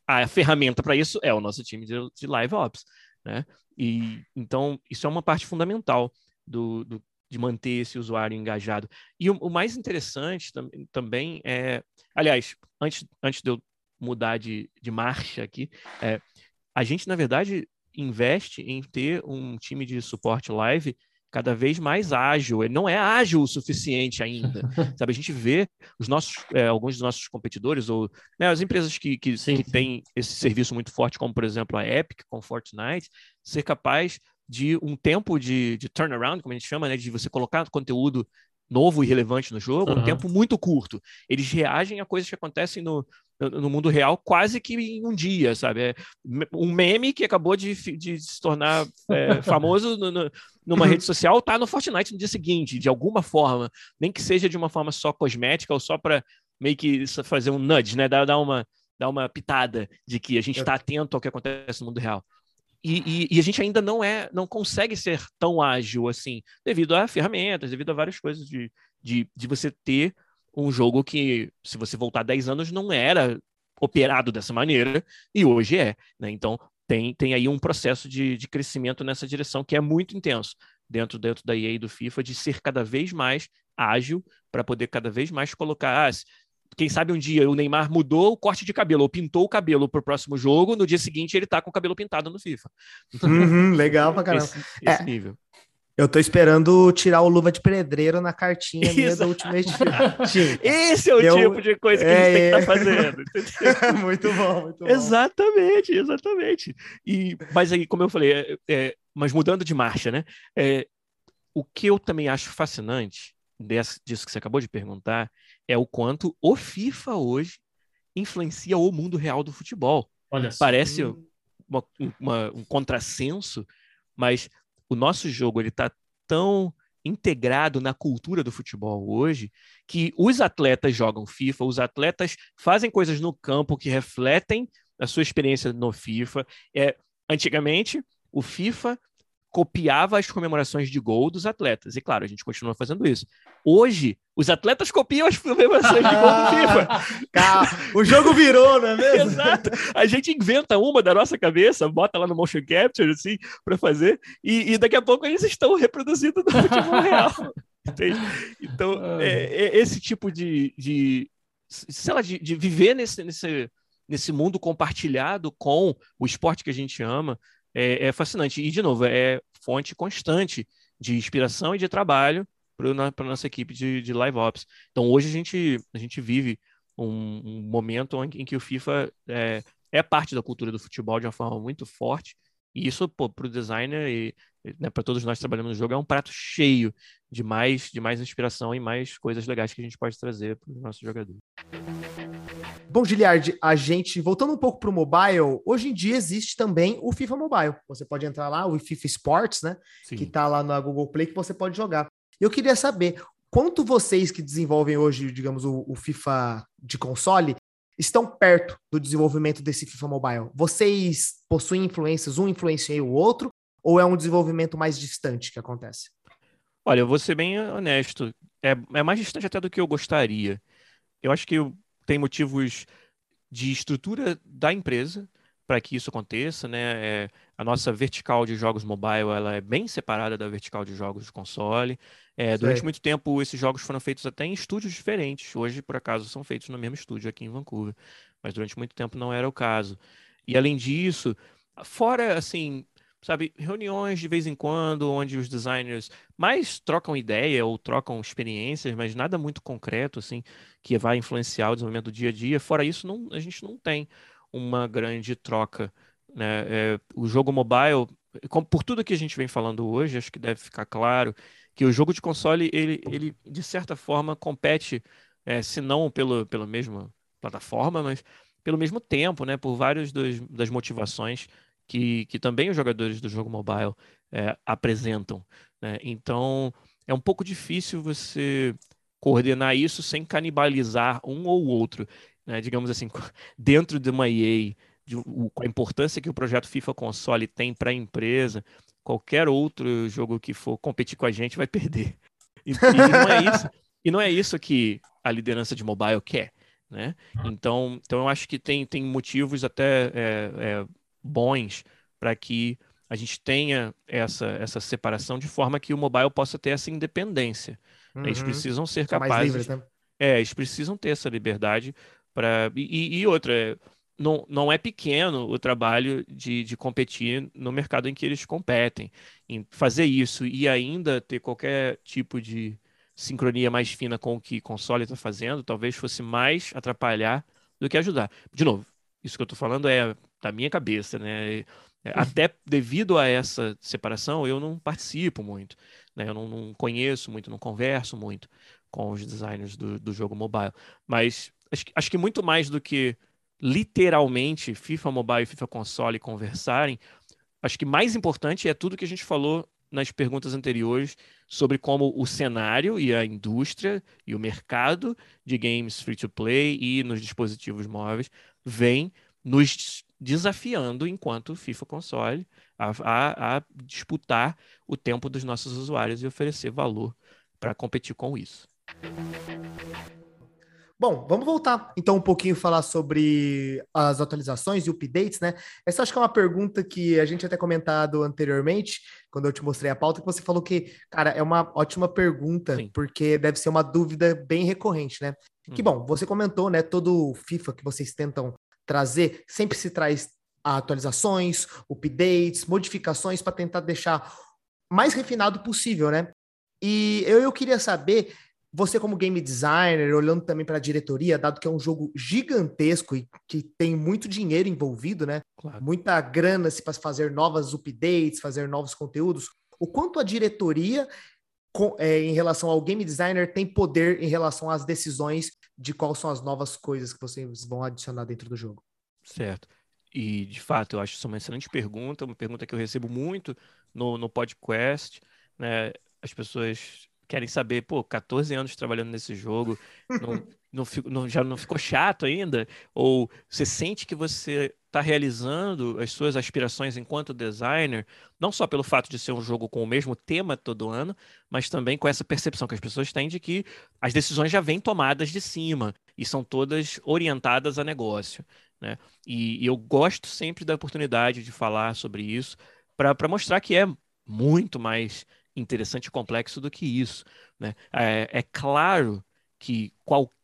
a ferramenta para isso é o nosso time de, de live ops, né? E então isso é uma parte fundamental do, do de manter esse usuário engajado. E o, o mais interessante tam, também é, aliás, antes, antes de eu mudar de, de marcha aqui, é, a gente na verdade investe em ter um time de suporte live cada vez mais ágil. Ele não é ágil o suficiente ainda. *laughs* Sabe, a gente vê os nossos, é, alguns dos nossos competidores ou né, as empresas que, que, que têm esse serviço muito forte, como por exemplo a Epic com Fortnite, ser capaz de um tempo de, de turnaround, como a gente chama, né, de você colocar conteúdo novo e relevante no jogo, uhum. um tempo muito curto. Eles reagem a coisas que acontecem no, no mundo real quase que em um dia, sabe? É um meme que acabou de, de se tornar é, *laughs* famoso no, no, numa rede social tá no Fortnite no dia seguinte, de alguma forma, nem que seja de uma forma só cosmética ou só para meio que fazer um nudge, né? Dar, dar, uma, dar uma pitada de que a gente está atento ao que acontece no mundo real. E, e, e, a gente ainda não é, não consegue ser tão ágil assim, devido a ferramentas, devido a várias coisas de, de, de você ter um jogo que, se você voltar 10 anos, não era operado dessa maneira e hoje é. Né? Então, tem, tem aí um processo de, de crescimento nessa direção que é muito intenso dentro, dentro da EA e do FIFA, de ser cada vez mais ágil para poder cada vez mais colocar. Ah, quem sabe um dia o Neymar mudou o corte de cabelo ou pintou o cabelo para o próximo jogo, no dia seguinte ele está com o cabelo pintado no FIFA. Uhum, legal pra *laughs* caramba. Esse, esse é, nível. Eu tô esperando tirar o luva de pedreiro na cartinha minha da Ultimate Team. Esse é o eu... tipo de coisa que é, a gente é... tem que estar tá fazendo. *laughs* muito bom, muito bom. Exatamente, exatamente. E, mas aí, como eu falei, é, é, mas mudando de marcha, né? É, o que eu também acho fascinante desse, disso que você acabou de perguntar é o quanto o FIFA hoje influencia o mundo real do futebol. Olha Parece uma, uma, um contrassenso, mas o nosso jogo ele está tão integrado na cultura do futebol hoje que os atletas jogam FIFA, os atletas fazem coisas no campo que refletem a sua experiência no FIFA. É, antigamente, o FIFA copiava as comemorações de gol dos atletas. E claro, a gente continua fazendo isso. Hoje, os atletas copiam as comemorações de gol do *laughs* FIFA. o jogo virou, não é mesmo? Exato. A gente inventa uma da nossa cabeça, bota lá no motion capture, assim, para fazer, e, e, daqui a pouco eles estão reproduzindo no futebol *laughs* real. Entende? Então, é, é, esse tipo de, de sei lá, de, de viver nesse, nesse, nesse mundo compartilhado com o esporte que a gente ama, é, é fascinante. E, de novo, é fonte constante de inspiração e de trabalho para a nossa equipe de, de live ops. Então, hoje a gente, a gente vive um, um momento em, em, que o FIFA é, é parte da cultura do futebol de uma forma muito forte. E isso, para o designer, e, né, para todos nós trabalhando no jogo, é um prato cheio de mais, de mais inspiração e mais coisas legais que a gente pode trazer para os nossos jogadores. Bom, Giliard, a gente, voltando um pouco para o mobile, hoje em dia existe também o FIFA Mobile. Você pode entrar lá, o FIFA Sports, né? Sim. Que está lá na Google Play, que você pode jogar. Eu queria saber quanto vocês que desenvolvem hoje, digamos, o, o FIFA de console, estão perto do desenvolvimento desse FIFA Mobile? Vocês possuem influências, um influencia o outro, ou é um desenvolvimento mais distante que acontece? Olha, eu vou ser bem honesto. É, é mais distante até do que eu gostaria. Eu acho que tem motivos de estrutura da empresa para que isso aconteça, né? É, a nossa vertical de jogos mobile ela é bem separada da vertical de jogos de console. É, durante muito tempo esses jogos foram feitos até em estúdios diferentes. Hoje, por acaso, são feitos no mesmo estúdio aqui em Vancouver, mas durante muito tempo não era o caso. E além disso, fora assim sabe, reuniões de vez em quando, onde os designers mais trocam ideia ou trocam experiências, mas nada muito concreto, assim, que vai influenciar o desenvolvimento do dia a dia. Fora isso, não, a gente não tem uma grande troca. Né? É, o jogo mobile, por tudo que a gente vem falando hoje, acho que deve ficar claro que o jogo de console, ele, ele de certa forma, compete, é, se não pelo, pela mesma plataforma, mas pelo mesmo tempo, né? por várias das motivações que, que também os jogadores do jogo mobile é, apresentam. Né? Então, é um pouco difícil você coordenar isso sem canibalizar um ou outro. Né? Digamos assim, *laughs* dentro de uma EA, de, o, a importância que o projeto FIFA Console tem para a empresa, qualquer outro jogo que for competir com a gente vai *laughs* perder. E, e, não é isso, e não é isso que a liderança de mobile quer. Né? Então, então eu acho que tem, tem motivos até é, é, bons para que a gente tenha essa, essa separação de forma que o mobile possa ter essa independência. Uhum. Eles precisam ser São capazes. Livres, né? É, eles precisam ter essa liberdade para. E, e, outra, é, não, não é pequeno o trabalho de, de competir no mercado em que eles competem. Em fazer isso e ainda ter qualquer tipo de sincronia mais fina com o que o console está fazendo, talvez fosse mais atrapalhar do que ajudar. De novo, isso que eu estou falando é da minha cabeça, né? É, até devido a essa separação, eu não participo muito, né? Eu não, não conheço muito, não converso muito com os designers do, do jogo mobile. Mas acho, acho, que muito mais do que literalmente FIFA Mobile e FIFA Console conversarem, acho que mais importante é tudo que a gente falou nas perguntas anteriores sobre como o cenário e a indústria e o mercado de games free to play e nos dispositivos móveis vem nos desafiando enquanto FIFA console a, a, a disputar o tempo dos nossos usuários e oferecer valor para competir com isso. Bom, vamos voltar então um pouquinho falar sobre as atualizações e updates, né? Essa acho que é uma pergunta que a gente até comentado anteriormente, quando eu te mostrei a pauta, que você falou que, cara, é uma ótima pergunta, Sim. porque deve ser uma dúvida bem recorrente, né? Hum. Que bom, você comentou, né, todo o FIFA que vocês tentam trazer, sempre se traz atualizações, updates, modificações para tentar deixar mais refinado possível, né? E eu, eu queria saber, você como game designer, olhando também para a diretoria, dado que é um jogo gigantesco e que tem muito dinheiro envolvido, né? Claro. Muita grana se para fazer novas updates, fazer novos conteúdos. O quanto a diretoria com, é, em relação ao game designer tem poder em relação às decisões de quais são as novas coisas que vocês vão adicionar dentro do jogo. Certo. E, de fato, eu acho isso uma excelente pergunta, uma pergunta que eu recebo muito no, no podcast. Né? As pessoas querem saber, pô, 14 anos trabalhando nesse jogo, não, não, não, já não ficou chato ainda? Ou você sente que você está realizando as suas aspirações enquanto designer, não só pelo fato de ser um jogo com o mesmo tema todo ano, mas também com essa percepção que as pessoas têm de que as decisões já vêm tomadas de cima e são todas orientadas a negócio. Né? E, e eu gosto sempre da oportunidade de falar sobre isso para mostrar que é muito mais interessante e complexo do que isso. Né? É, é claro que qualquer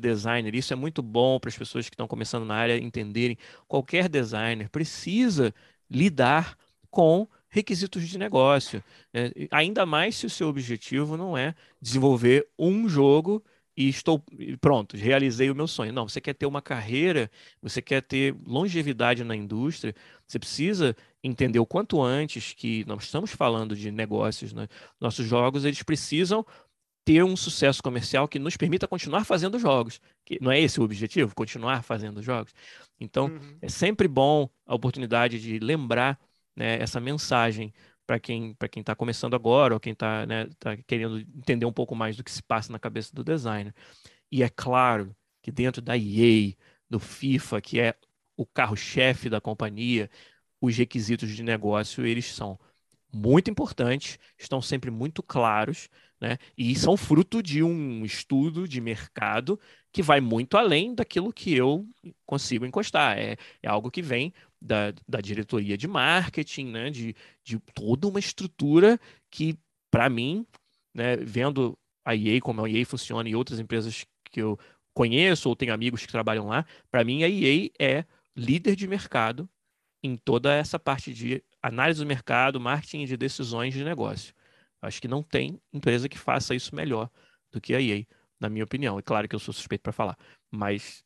designer, isso é muito bom para as pessoas que estão começando na área entenderem, qualquer designer precisa lidar com requisitos de negócio. Né? Ainda mais se o seu objetivo não é desenvolver um jogo e estou pronto, realizei o meu sonho. Não, você quer ter uma carreira, você quer ter longevidade na indústria, você precisa entender o quanto antes que nós estamos falando de negócios, né? nossos jogos eles precisam ter um sucesso comercial que nos permita continuar fazendo jogos. Que não é esse o objetivo, continuar fazendo jogos. Então, uhum. é sempre bom a oportunidade de lembrar né, essa mensagem para quem para quem está começando agora ou quem está né, tá querendo entender um pouco mais do que se passa na cabeça do designer. E é claro que dentro da EA, do FIFA, que é o carro-chefe da companhia, os requisitos de negócio eles são muito importantes, estão sempre muito claros, né? E são fruto de um estudo de mercado que vai muito além daquilo que eu consigo encostar. É, é algo que vem da, da diretoria de marketing, né? De, de toda uma estrutura que, para mim, né, vendo a EA, como a EA funciona e outras empresas que eu conheço ou tenho amigos que trabalham lá, para mim a EA é líder de mercado em toda essa parte de análise do mercado, marketing de decisões de negócio. Acho que não tem empresa que faça isso melhor do que a EA, na minha opinião. É claro que eu sou suspeito para falar, mas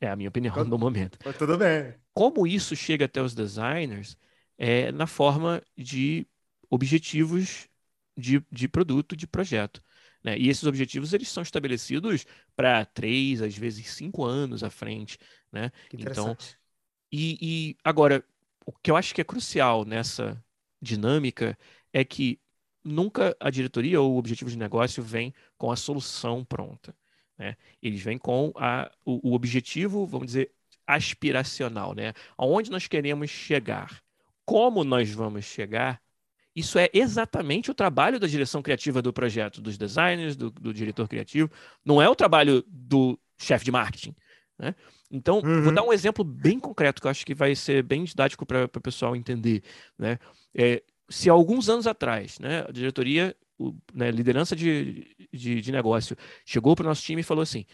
é a minha opinião no momento. Mas tudo bem. Como isso chega até os designers é na forma de objetivos de, de produto, de projeto. Né? E esses objetivos eles são estabelecidos para três, às vezes cinco anos à frente. Né? Então, e, e agora, o que eu acho que é crucial nessa dinâmica é que nunca a diretoria ou o objetivo de negócio vem com a solução pronta. Né? Eles vêm com a, o, o, objetivo, vamos dizer, aspiracional, né? Aonde nós queremos chegar, como nós vamos chegar. Isso é exatamente o trabalho da direção criativa do projeto, dos designers, do, do diretor criativo. Não é o trabalho do chefe de marketing. Né? Então, uhum. vou dar um exemplo bem concreto que eu acho que vai ser bem didático para o pessoal entender. Né? É, se alguns anos atrás, né, a diretoria, o, né, liderança de, de, de negócio, chegou para o nosso time e falou assim: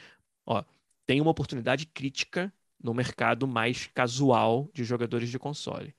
ó, tem uma oportunidade crítica no mercado mais casual de jogadores de console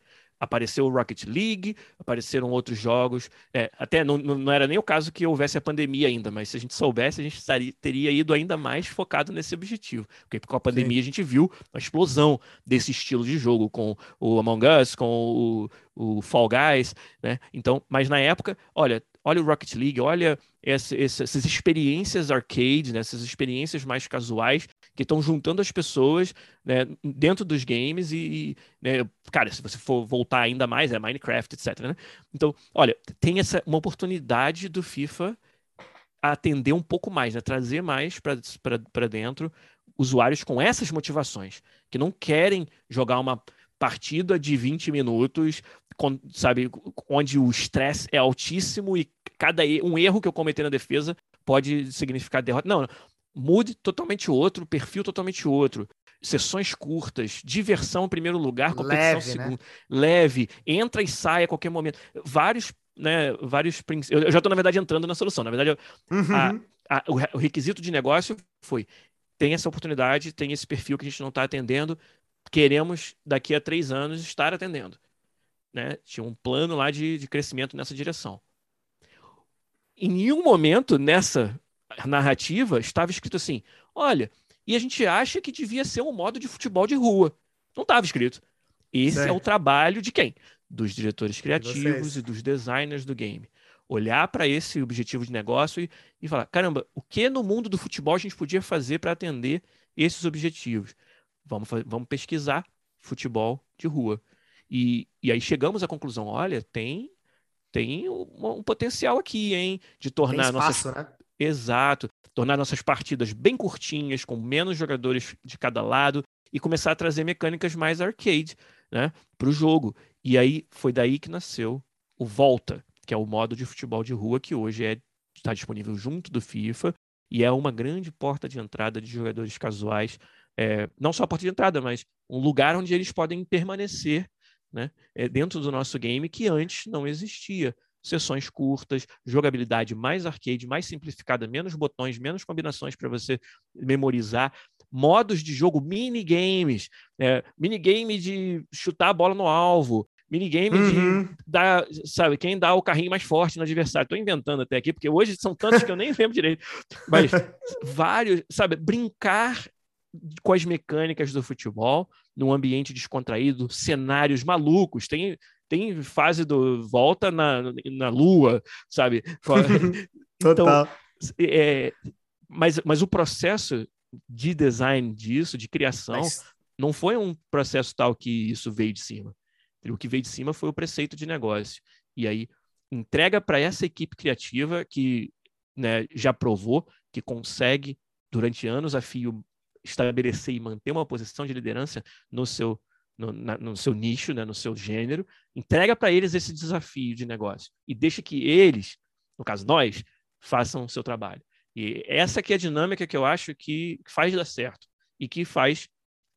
apareceu o Rocket League, apareceram outros jogos. É, até não, não era nem o caso que houvesse a pandemia ainda, mas se a gente soubesse, a gente estaria, teria ido ainda mais focado nesse objetivo. Porque com a pandemia Sim. a gente viu a explosão desse estilo de jogo, com o Among Us, com o, o Fall Guys, né? Então, mas na época, olha, olha o Rocket League, olha essa, essas experiências arcade, né, essas experiências mais casuais que estão juntando as pessoas né, dentro dos games e, né, cara, se você for voltar ainda mais, é Minecraft, etc. Né? Então, olha, tem essa uma oportunidade do FIFA atender um pouco mais, né, trazer mais para dentro usuários com essas motivações, que não querem jogar uma partida de 20 minutos, com, sabe, onde o estresse é altíssimo e cada um erro que eu cometer na defesa pode significar derrota. Não, mude totalmente outro, perfil totalmente outro. Sessões curtas, diversão em primeiro lugar, competição leve, segundo, né? leve, entra e sai a qualquer momento. Vários, né, vários eu já estou na verdade entrando na solução. Na verdade, uhum. a, a, o requisito de negócio foi tem essa oportunidade, tem esse perfil que a gente não está atendendo, queremos daqui a três anos estar atendendo. Né? Tinha um plano lá de, de crescimento nessa direção. Em nenhum momento nessa narrativa estava escrito assim: olha, e a gente acha que devia ser um modo de futebol de rua. Não estava escrito. Esse é o trabalho de quem? Dos diretores criativos e dos designers do game. Olhar para esse objetivo de negócio e, e falar: caramba, o que no mundo do futebol a gente podia fazer para atender esses objetivos? Vamos, vamos pesquisar futebol de rua. E, e aí chegamos à conclusão: olha, tem tem um, um potencial aqui, hein? De tornar tem espaço, nossas. Né? Exato. Tornar nossas partidas bem curtinhas, com menos jogadores de cada lado, e começar a trazer mecânicas mais arcade né, para o jogo. E aí foi daí que nasceu o Volta, que é o modo de futebol de rua que hoje é, está disponível junto do FIFA e é uma grande porta de entrada de jogadores casuais. É, não só a porta de entrada, mas um lugar onde eles podem permanecer né, é, dentro do nosso game que antes não existia sessões curtas, jogabilidade mais arcade, mais simplificada, menos botões, menos combinações para você memorizar, modos de jogo, minigames, é, minigame de chutar a bola no alvo, minigame uhum. de dar, sabe, quem dá o carrinho mais forte no adversário. Estou inventando até aqui, porque hoje são tantos que eu nem *laughs* lembro direito. Mas vários, sabe, brincar com as mecânicas do futebol num ambiente descontraído, cenários malucos. Tem, tem fase do volta na, na lua, sabe? *laughs* Total. Então, é, mas, mas o processo de design disso, de criação, mas... não foi um processo tal que isso veio de cima. O que veio de cima foi o preceito de negócio. E aí entrega para essa equipe criativa que né, já provou que consegue, durante anos a fio, estabelecer e manter uma posição de liderança no seu, no, na, no seu nicho, né, no seu gênero, entrega para eles esse desafio de negócio e deixa que eles, no caso nós, façam o seu trabalho. E essa que é a dinâmica que eu acho que faz dar certo e que faz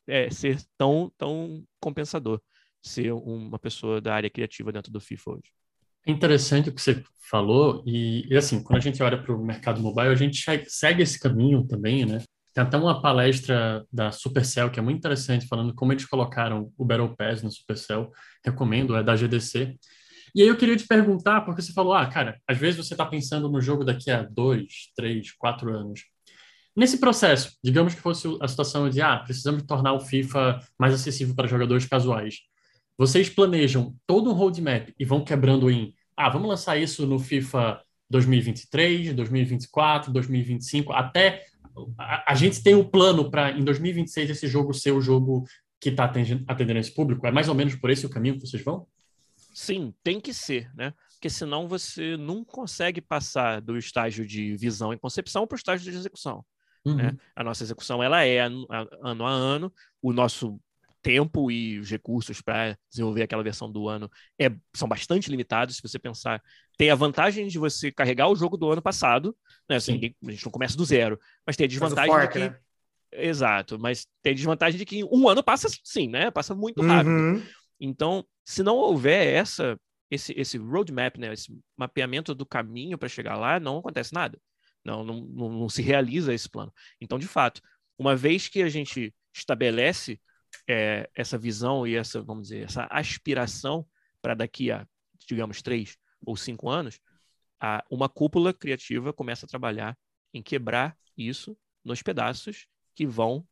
é, ser tão, tão compensador ser uma pessoa da área criativa dentro do FIFA hoje. É interessante o que você falou, e, e assim, quando a gente olha para o mercado mobile, a gente segue esse caminho também, né? Tem até uma palestra da Supercell que é muito interessante, falando como eles colocaram o Battle Pass no Supercell. Recomendo, é da GDC. E aí eu queria te perguntar, porque você falou, ah, cara, às vezes você está pensando no jogo daqui a dois, três, quatro anos. Nesse processo, digamos que fosse a situação de, ah, precisamos tornar o FIFA mais acessível para jogadores casuais. Vocês planejam todo um roadmap e vão quebrando em, ah, vamos lançar isso no FIFA 2023, 2024, 2025, até a, a gente tem o um plano para em 2026 esse jogo ser o jogo que está atendendo, esse público? É mais ou menos por esse o caminho que vocês vão? Sim, tem que ser, né? Porque senão você não consegue passar do estágio de visão e concepção para o estágio de execução. Uhum. Né? A nossa execução ela é ano a ano, o nosso tempo e os recursos para desenvolver aquela versão do ano é, são bastante limitados. Se você pensar, tem a vantagem de você carregar o jogo do ano passado, né? Assim, a gente não começa do zero, mas tem a desvantagem fork, de que. Né? Exato, mas tem a desvantagem de que um ano passa sim, né? Passa muito rápido. Uhum. Então, se não houver essa esse, esse roadmap, né, esse mapeamento do caminho para chegar lá, não acontece nada. Não, não, não, não, se realiza esse plano. Então, de fato, uma vez que a gente estabelece é, essa visão e essa, vamos dizer, essa aspiração para daqui a, digamos, três ou cinco anos, a, uma cúpula criativa começa a trabalhar em quebrar isso nos pedaços que vão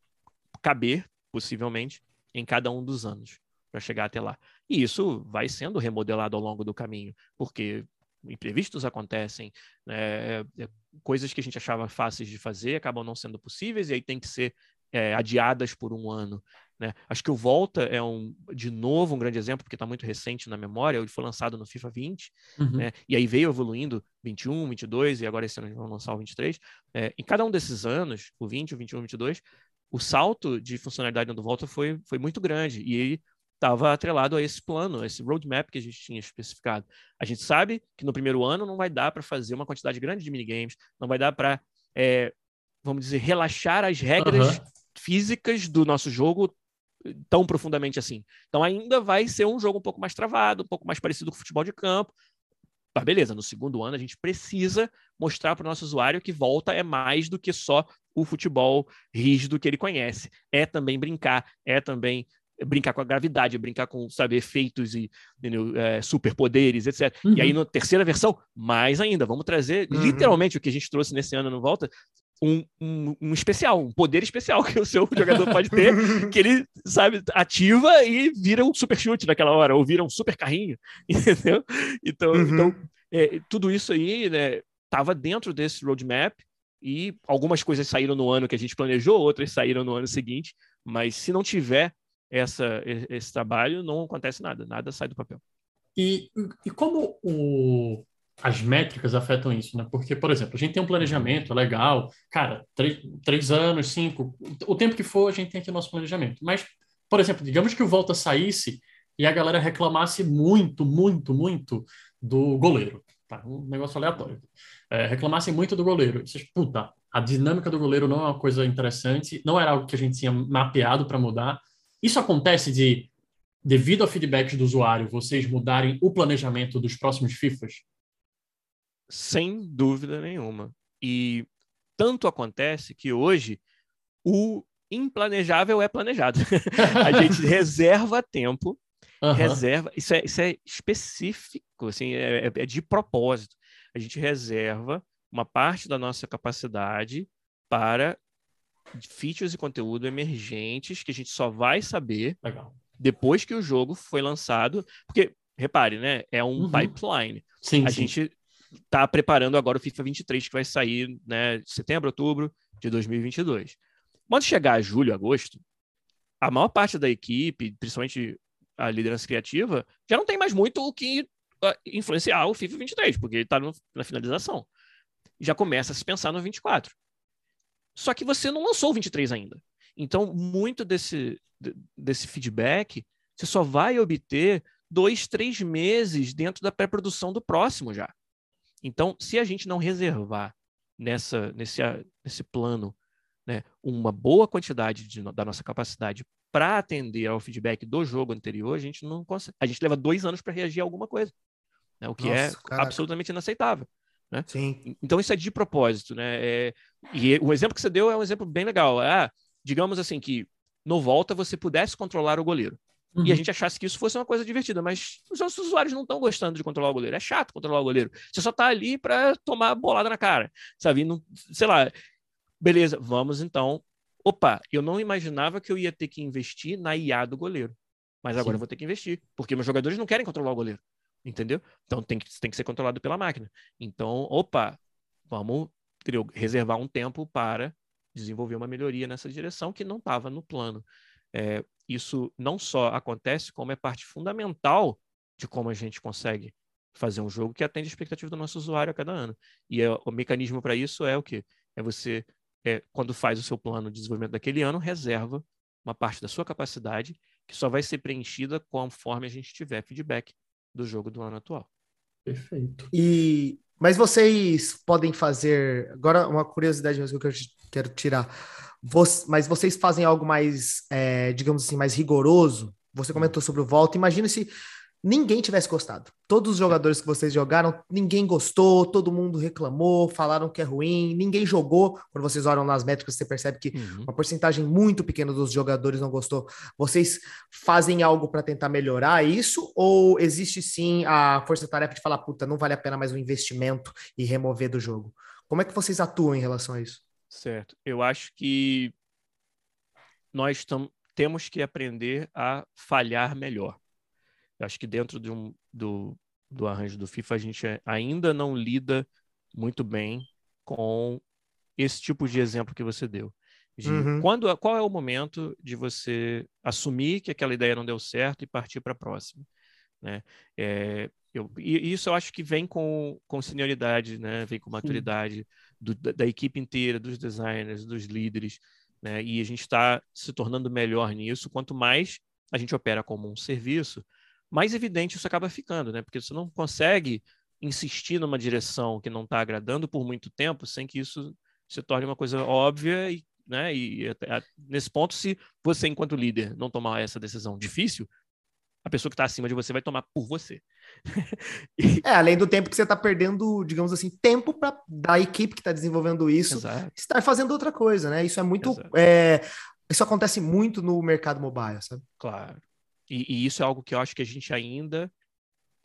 caber, possivelmente, em cada um dos anos para chegar até lá. E isso vai sendo remodelado ao longo do caminho, porque imprevistos acontecem, né? É, coisas que a gente achava fáceis de fazer acabam não sendo possíveis e aí tem que ser é, adiadas por um ano. Né? Acho que o Volta é um, de novo um grande exemplo, porque está muito recente na memória. Ele foi lançado no FIFA 20, uhum. né? e aí veio evoluindo 21, 22, e agora esse ano vão lançar o 23. É, em cada um desses anos, o 20, o 21, o 22, o salto de funcionalidade do Volta foi, foi muito grande, e ele estava atrelado a esse plano, a esse roadmap que a gente tinha especificado. A gente sabe que no primeiro ano não vai dar para fazer uma quantidade grande de minigames, não vai dar para, é, vamos dizer, relaxar as regras uhum. Físicas do nosso jogo tão profundamente assim. Então ainda vai ser um jogo um pouco mais travado, um pouco mais parecido com o futebol de campo. Mas beleza, no segundo ano a gente precisa mostrar para o nosso usuário que volta é mais do que só o futebol rígido que ele conhece. É também brincar, é também brincar com a gravidade, brincar com, sabe, efeitos e é, superpoderes, etc. Uhum. E aí, na terceira versão, mais ainda, vamos trazer uhum. literalmente o que a gente trouxe nesse ano no Volta, um, um, um, especial, um poder especial *laughs* que o seu jogador pode ter, *laughs* que ele, sabe, ativa e vira um super chute naquela hora, ou vira um super carrinho, *laughs* entendeu? Então, uhum. então é, tudo isso aí, né, tava dentro desse roadmap e algumas coisas saíram no ano que a gente planejou, outras saíram no ano seguinte, mas se não tiver essa, esse trabalho, não acontece nada, nada sai do papel. E, e como o, as métricas afetam isso, né? Porque, por exemplo, a gente tem um planejamento legal, cara, três, anos, cinco, o tempo que for, a gente tem aqui o nosso planejamento. Mas, por exemplo, digamos que o Volta saísse e a galera reclamasse muito, muito, muito do goleiro, tá? Um negócio aleatório. É, reclamassem muito do goleiro. Vocês, puta, a dinâmica do goleiro não é uma coisa interessante, não era algo que a gente tinha mapeado para mudar. Isso acontece de, devido ao feedback do usuário, vocês mudarem o planejamento dos próximos FIFAs? Sem dúvida nenhuma. E tanto acontece que hoje o implanejável é planejado. *laughs* a gente *laughs* reserva tempo uhum. reserva. Isso é, isso é específico, assim, é, é, é de propósito. A gente reserva uma parte da nossa capacidade para features e conteúdo emergentes que a gente só vai saber Legal. depois que o jogo foi lançado. Porque, repare, né? É um uhum. pipeline. Sim, a sim. gente está preparando agora o FIFA 23, que vai sair né, setembro, outubro de 2022. Quando chegar julho, agosto, a maior parte da equipe, principalmente a liderança criativa, já não tem mais muito o que uh, influenciar o FIFA 23, porque ele está na finalização. Já começa a se pensar no 24. Só que você não lançou o 23 ainda. Então, muito desse, desse feedback você só vai obter dois, três meses dentro da pré-produção do próximo já. Então, se a gente não reservar nessa, nesse, nesse plano né, uma boa quantidade de, da nossa capacidade para atender ao feedback do jogo anterior, a gente não consegue. A gente leva dois anos para reagir a alguma coisa, né, o que é nossa, é caraca. absolutamente inaceitável. Né? Sim. Então, isso é de propósito. Né? É, e o exemplo que você deu é um exemplo bem legal. Ah, digamos assim, que no volta você pudesse controlar o goleiro. Uhum. E a uhum. gente achasse que isso fosse uma coisa divertida, mas os nossos usuários não estão gostando de controlar o goleiro. É chato controlar o goleiro. Você só está ali para tomar bolada na cara, sabe? Não, sei lá. Beleza, vamos então. Opa, eu não imaginava que eu ia ter que investir na IA do goleiro. Mas agora Sim. eu vou ter que investir, porque meus jogadores não querem controlar o goleiro. Entendeu? Então tem que, tem que ser controlado pela máquina. Então, opa, vamos reservar um tempo para desenvolver uma melhoria nessa direção que não estava no plano. É, isso não só acontece, como é parte fundamental de como a gente consegue fazer um jogo que atende a expectativa do nosso usuário a cada ano. E é, o mecanismo para isso é o quê? É você, é, quando faz o seu plano de desenvolvimento daquele ano, reserva uma parte da sua capacidade que só vai ser preenchida conforme a gente tiver feedback do jogo do ano atual. Perfeito. E mas vocês podem fazer agora uma curiosidade mesmo que eu quero tirar mas vocês fazem algo mais, é, digamos assim, mais rigoroso. Você comentou sobre o volta. Imagina se ninguém tivesse gostado. Todos os jogadores que vocês jogaram, ninguém gostou, todo mundo reclamou, falaram que é ruim, ninguém jogou. Quando vocês olham nas métricas, você percebe que uhum. uma porcentagem muito pequena dos jogadores não gostou. Vocês fazem algo para tentar melhorar isso? Ou existe sim a força-tarefa de falar, puta, não vale a pena mais um investimento e remover do jogo? Como é que vocês atuam em relação a isso? Certo. Eu acho que nós temos que aprender a falhar melhor. Eu acho que dentro de um, do, do arranjo do FIFA a gente ainda não lida muito bem com esse tipo de exemplo que você deu. De uhum. quando, qual é o momento de você assumir que aquela ideia não deu certo e partir para a próxima? Né? É, eu, e isso eu acho que vem com, com senioridade, né? vem com maturidade do, da, da, equipe inteira, dos designers, dos líderes, né? e a gente está se tornando melhor nisso. Quanto mais a gente opera como um serviço, mais evidente isso acaba ficando, né? porque você não consegue insistir numa direção que não está agradando por muito tempo sem que isso se torne uma coisa óbvia e né? E até, nesse ponto, se você, enquanto líder, não tomar essa decisão difícil, a pessoa que está acima de você vai tomar por você. *laughs* e... É, além do tempo que você está perdendo, digamos assim, tempo para da equipe que está desenvolvendo isso Exato. estar fazendo outra coisa, né? Isso é muito. É... Isso acontece muito no mercado mobile, sabe? Claro. E, e isso é algo que eu acho que a gente ainda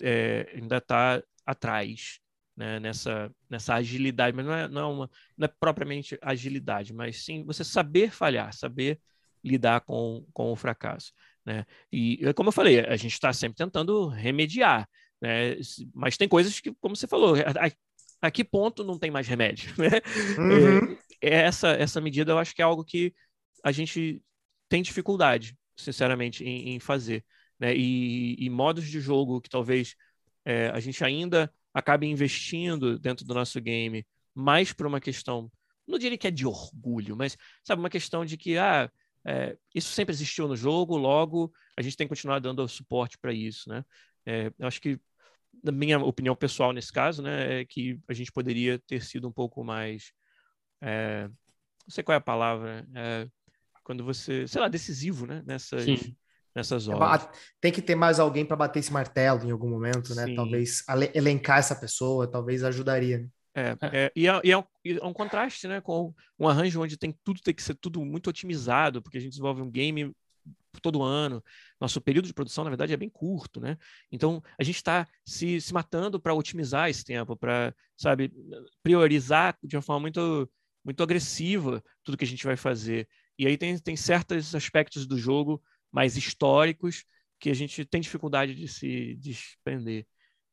é, ainda está atrás né? nessa, nessa agilidade, mas não é, não, é uma, não é propriamente agilidade, mas sim você saber falhar, saber lidar com, com o fracasso. Né? E, como eu falei, a gente está sempre tentando remediar, né? mas tem coisas que, como você falou, a, a que ponto não tem mais remédio? *laughs* Né? Uhum. É, essa, essa medida eu acho que é algo que a gente tem dificuldade, sinceramente, em, em fazer. Né? E, e, modos de jogo que talvez é, a gente ainda acabe investindo dentro do nosso game mais por uma questão, não diria que é de orgulho, mas sabe, uma questão de que ah, é, isso sempre existiu no jogo, logo a gente tem que continuar dando suporte para isso, né? É, eu acho que, na minha opinião pessoal nesse caso, né, é que a gente poderia ter sido um pouco mais, é, não sei qual é a palavra, é, quando você, sei lá, decisivo, né, nessas, Sim. nessas é, horas. Tem que ter mais alguém para bater esse martelo em algum momento, né? Sim. Talvez elencar essa pessoa, talvez ajudaria. Né? É, é. é, e, é, e é, um, é, um, contraste, né, com um arranjo onde tem tudo tem que ser tudo muito otimizado, porque a gente desenvolve um game todo ano. Nosso período de produção, na verdade, é bem curto, né? Então, a gente está se, se matando para otimizar esse tempo, para, sabe, priorizar de uma forma muito, muito agressiva tudo que a gente vai fazer. E aí tem, tem certos aspectos do jogo mais históricos que a gente tem dificuldade de se desprender.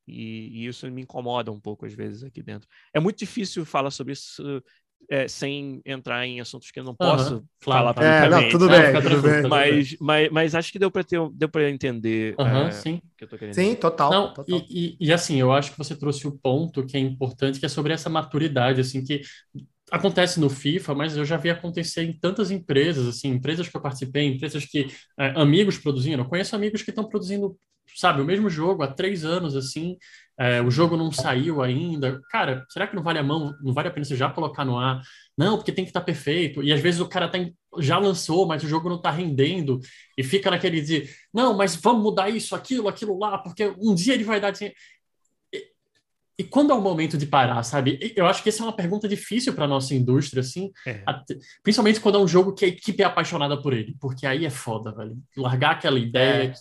E, e, isso me incomoda um pouco às vezes aqui dentro. É muito difícil falar sobre isso é, sem entrar em assuntos que eu não posso uhum, falar. É, não, tudo bem, tudo bem. Mas, mas, mas acho que deu para ter deu para entender uhum, é, sim. que eu tô querendo sim total, não, total. E, e, e, assim eu acho que você trouxe o ponto que é importante que é sobre essa maturidade assim que acontece no FIFA, mas eu já vi acontecer em tantas empresas, assim, empresas que eu participei, empresas que é, amigos produzindo. Eu conheço amigos que estão produzindo, sabe, o mesmo jogo há três anos, assim, é, o jogo não saiu ainda. Cara, será que não vale a mão, não vale a pena você já colocar no ar? Não, porque tem que estar tá perfeito. E às vezes o cara tá em, já lançou, mas o jogo não está rendendo e fica naquele de, não, mas vamos mudar isso, aquilo, aquilo lá, porque um dia ele vai dar. Assim, e quando é o momento de parar, sabe? Eu acho que essa é uma pergunta difícil para nossa indústria, assim, é. principalmente quando é um jogo que a equipe é apaixonada por ele, porque aí é foda, velho. Largar aquela ideia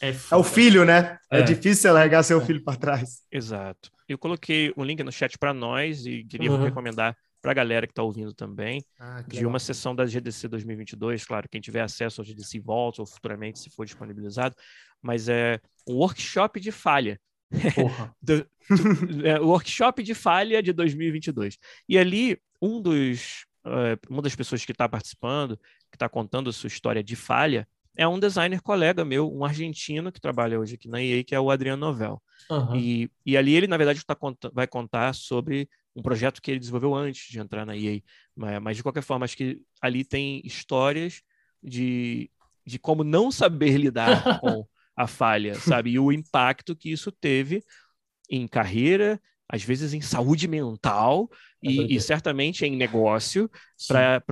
é, é, é o filho, né? É, é difícil largar seu é. filho para trás. Exato. Eu coloquei um link no chat para nós e queria uhum. recomendar para a galera que está ouvindo também, ah, de legal. uma sessão da GDC 2022, claro, quem tiver acesso ao GDC volta ou futuramente se for disponibilizado, mas é um workshop de falha *laughs* do, é, o workshop de falha de 2022. E ali, um dos, uh, uma das pessoas que está participando, que está contando a sua história de falha, é um designer colega meu, um argentino que trabalha hoje aqui na EA, que é o Adriano Novel. Uhum. E, e ali ele, na verdade, tá, vai contar sobre um projeto que ele desenvolveu antes de entrar na EA. Mas, mas de qualquer forma, acho que ali tem histórias de, de como não saber *laughs* lidar com a falha, *laughs* sabe? E o impacto que isso teve em carreira, às vezes em saúde mental é e, e, certamente em negócio para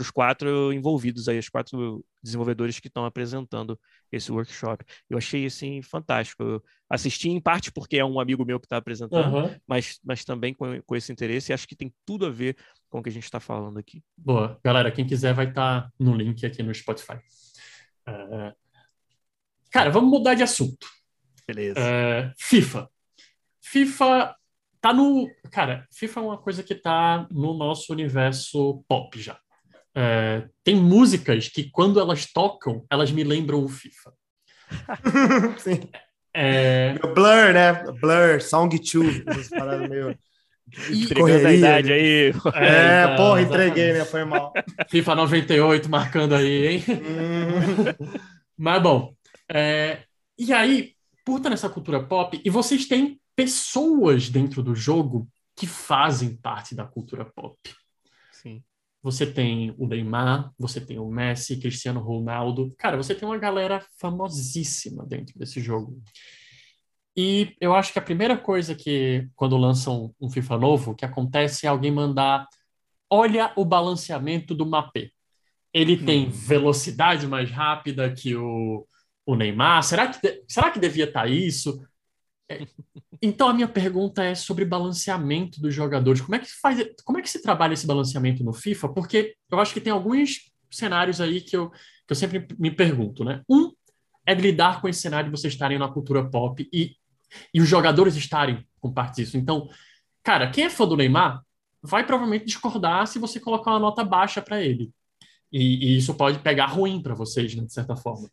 os quatro envolvidos aí, os quatro desenvolvedores que estão apresentando esse workshop. Eu achei assim fantástico. Eu assisti em parte porque é um amigo meu que está apresentando, uhum. mas, mas também com, com esse interesse e acho que tem tudo a ver com o que a gente está falando aqui. Boa. Galera, quem quiser vai estar tá no link aqui no Spotify. Uh, Cara, vamos mudar de assunto. Beleza. É, FIFA. FIFA tá no. Cara, FIFA é uma coisa que tá no nosso universo pop já. É, tem músicas que, quando elas tocam, elas me lembram o FIFA. *laughs* Sim. É... Blur, né? Blur, Song 2, parada meio. Entregando a idade aí. É, é porra, entreguei, né? Foi mal. FIFA 98 marcando aí, hein? Hum. Mas bom, é, e aí, por estar nessa cultura pop, e vocês têm pessoas dentro do jogo que fazem parte da cultura pop. Sim. Você tem o Neymar, você tem o Messi, Cristiano Ronaldo. Cara, você tem uma galera famosíssima dentro desse jogo. E eu acho que a primeira coisa que, quando lançam um FIFA novo, que acontece é alguém mandar: olha o balanceamento do Mapê. Ele hum. tem velocidade mais rápida que o, o Neymar? Será que, será que devia estar tá isso? É, então a minha pergunta é sobre balanceamento dos jogadores. Como é que faz, como é que se trabalha esse balanceamento no FIFA? Porque eu acho que tem alguns cenários aí que eu, que eu sempre me pergunto, né? Um é lidar com esse cenário de vocês estarem na cultura pop e, e os jogadores estarem com parte disso. Então, cara, quem é fã do Neymar vai provavelmente discordar se você colocar uma nota baixa para ele. E, e, isso pode pegar ruim para vocês, né, de certa forma.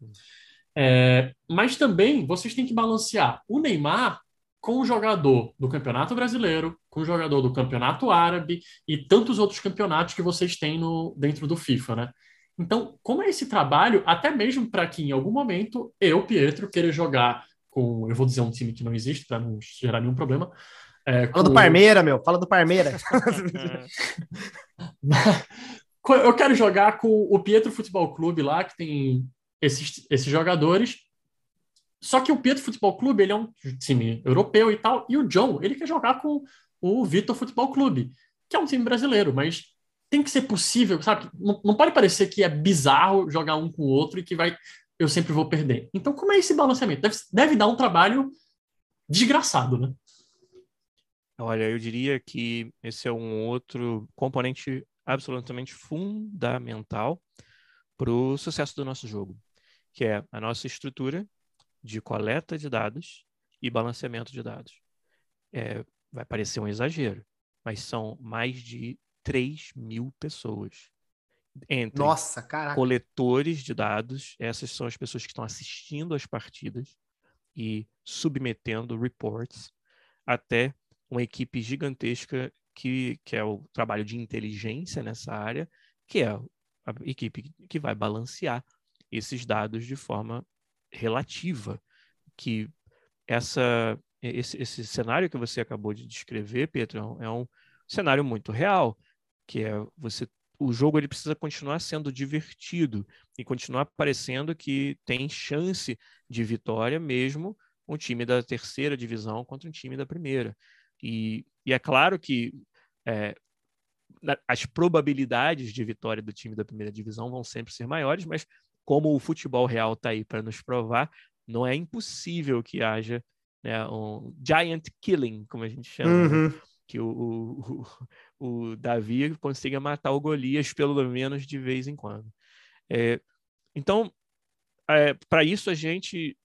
É, mas também vocês têm que balancear o Neymar com o jogador do Campeonato Brasileiro, com o jogador do Campeonato Árabe e tantos outros campeonatos que vocês têm no, dentro do FIFA, né? Então, como é esse trabalho, até mesmo para que em algum momento eu, Pietro, queira jogar com, eu vou dizer um time que não existe para não gerar nenhum problema. É, Fala com... do Parmeira, meu, fala do Parmeira. *laughs* eu quero jogar com o Pietro Futebol Clube lá, que tem esses, esses jogadores. Só que o Pietro Futebol Clube, ele é um time europeu e tal, e o John, ele quer jogar com o Vitor Futebol Clube, que é um time brasileiro, mas tem que ser possível, sabe? Não, não pode parecer que é bizarro jogar um com o outro e que vai eu sempre vou perder. Então, como é esse balanceamento? Deve, deve dar um trabalho desgraçado, né? Olha, eu diria que esse é um outro componente absolutamente fundamental para o sucesso do nosso jogo que é a nossa estrutura de coleta de dados e balanceamento de dados. É, vai parecer um exagero, mas são mais de 3 mil pessoas. Entre Nossa, caraca. coletores de dados, essas são as pessoas que estão assistindo às partidas e submetendo reports, até uma equipe gigantesca que, que é o trabalho de inteligência nessa área, que é a equipe que vai balancear esses dados de forma relativa, que essa esse, esse cenário que você acabou de descrever, Pedro, é um cenário muito real, que é você o jogo ele precisa continuar sendo divertido e continuar parecendo que tem chance de vitória mesmo um time da terceira divisão contra um time da primeira. E, e é claro que é, as probabilidades de vitória do time da primeira divisão vão sempre ser maiores, mas como o futebol real está aí para nos provar, não é impossível que haja né, um giant killing, como a gente chama, né? uhum. né? que o, o, o, Davi consiga matar o Golias pelo menos de vez em quando. É, então, é, para isso a gente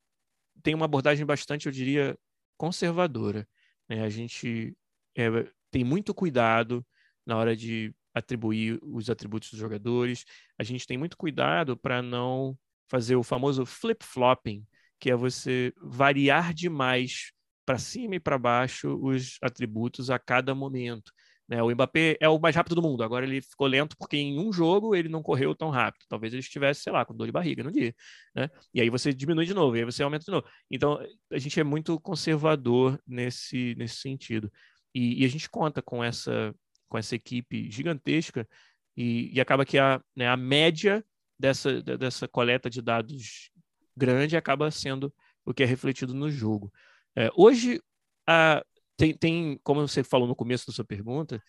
tem uma abordagem bastante, eu diria, conservadora. Né? A gente é, tem muito cuidado na hora de atribuir os atributos dos jogadores. A gente tem muito cuidado para não fazer o famoso flip-flopping, que é você variar demais para cima e para baixo os atributos a cada momento. Né? O Mbappé é o mais rápido do mundo. Agora ele ficou lento porque em um jogo ele não correu tão rápido. Talvez ele estivesse, sei lá, com dor de barriga no dia. Né? E aí você diminui de novo, e aí você aumenta de novo. Então a gente é muito conservador nesse, nesse sentido. E, e a gente conta com essa com essa equipe gigantesca e, e acaba que a, né, a média dessa, dessa coleta de dados grande acaba sendo o que é refletido no jogo. É, hoje, a, tem, tem, como você falou no começo da sua pergunta,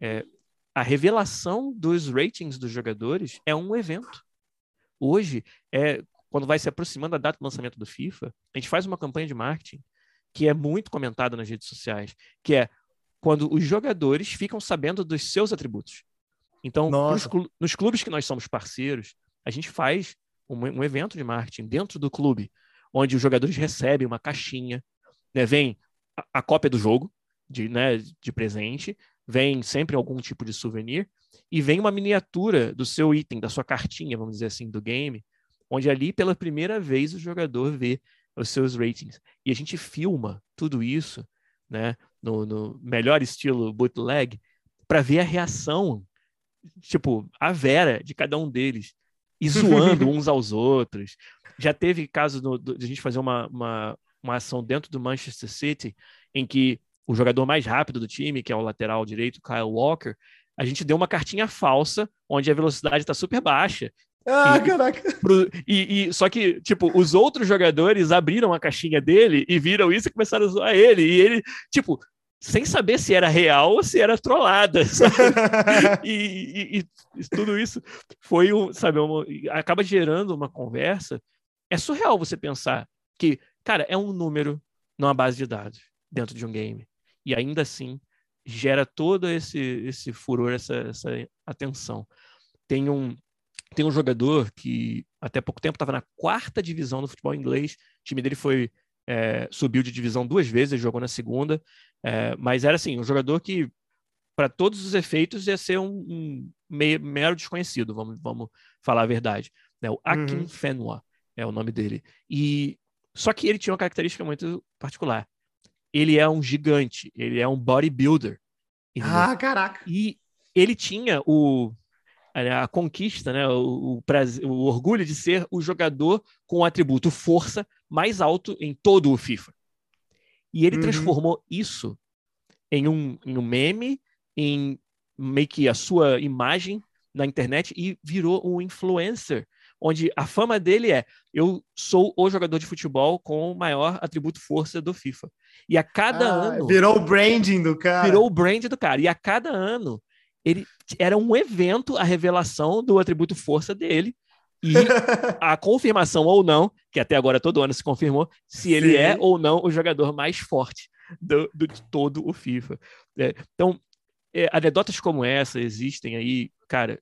é, a revelação dos ratings dos jogadores é um evento. Hoje, é, quando vai se aproximando a data do lançamento do FIFA, a gente faz uma campanha de marketing que é muito comentada nas redes sociais, que é quando os jogadores ficam sabendo dos seus atributos. Então, nos, nos, clubes que nós somos parceiros, a gente faz um, um, evento de marketing dentro do clube, onde os jogadores recebem uma caixinha, né, vem a, a cópia do jogo de, né, de presente, vem sempre algum tipo de souvenir, e vem uma miniatura do seu item, da sua cartinha, vamos dizer assim, do game, onde ali pela primeira vez o jogador vê os seus ratings. E a gente filma tudo isso né, no, no melhor estilo bootleg, para ver a reação, tipo, a vera de cada um deles, e *laughs* zoando uns aos outros. Já teve caso de a gente fazer uma, uma, uma ação dentro do Manchester City, em que o jogador mais rápido do time, que é o lateral direito, Kyle Walker, a gente deu uma cartinha falsa, onde a velocidade está super baixa, ah, e, caraca! Pro, e, e, só que, tipo, os outros jogadores abriram a caixinha dele e viram isso e começaram a zoar ele. E ele, tipo, sem saber se era real ou se era trollada. *laughs* *laughs* e, e, e, tudo isso foi um, sabe, uma, acaba gerando uma conversa. É surreal você pensar que, cara, é um número numa base de dados dentro de um game. E ainda assim gera todo esse, esse furor, essa, essa atenção. Tem um, tem um jogador que até pouco tempo estava na quarta divisão do futebol inglês. O time dele foi é, subiu de divisão duas vezes, jogou na segunda, é, mas era assim um jogador que para todos os efeitos ia ser um, um meio, mero desconhecido, vamos, vamos falar a verdade. Né? O Akin uhum. Fenwa é o nome dele. E só que ele tinha uma característica muito particular. Ele é um gigante, ele é um bodybuilder. Ah, caraca! E ele tinha o a conquista, né, o, o, prazer, o orgulho de ser o jogador com o atributo força mais alto em todo o FIFA. E ele uhum. transformou isso em um, em um meme, em meio que a sua imagem na internet e virou um influencer, onde a fama dele é: eu sou o jogador de futebol com o maior atributo força do FIFA. E a cada ah, ano. Virou o branding do cara. Virou o brand do cara. E a cada ano ele era um evento a revelação do atributo força dele e a confirmação ou não, que até agora todo ano se confirmou, se ele Sim. é ou não o jogador mais forte do, do de todo o FIFA. É, então, é, anedotas como essa existem aí, cara,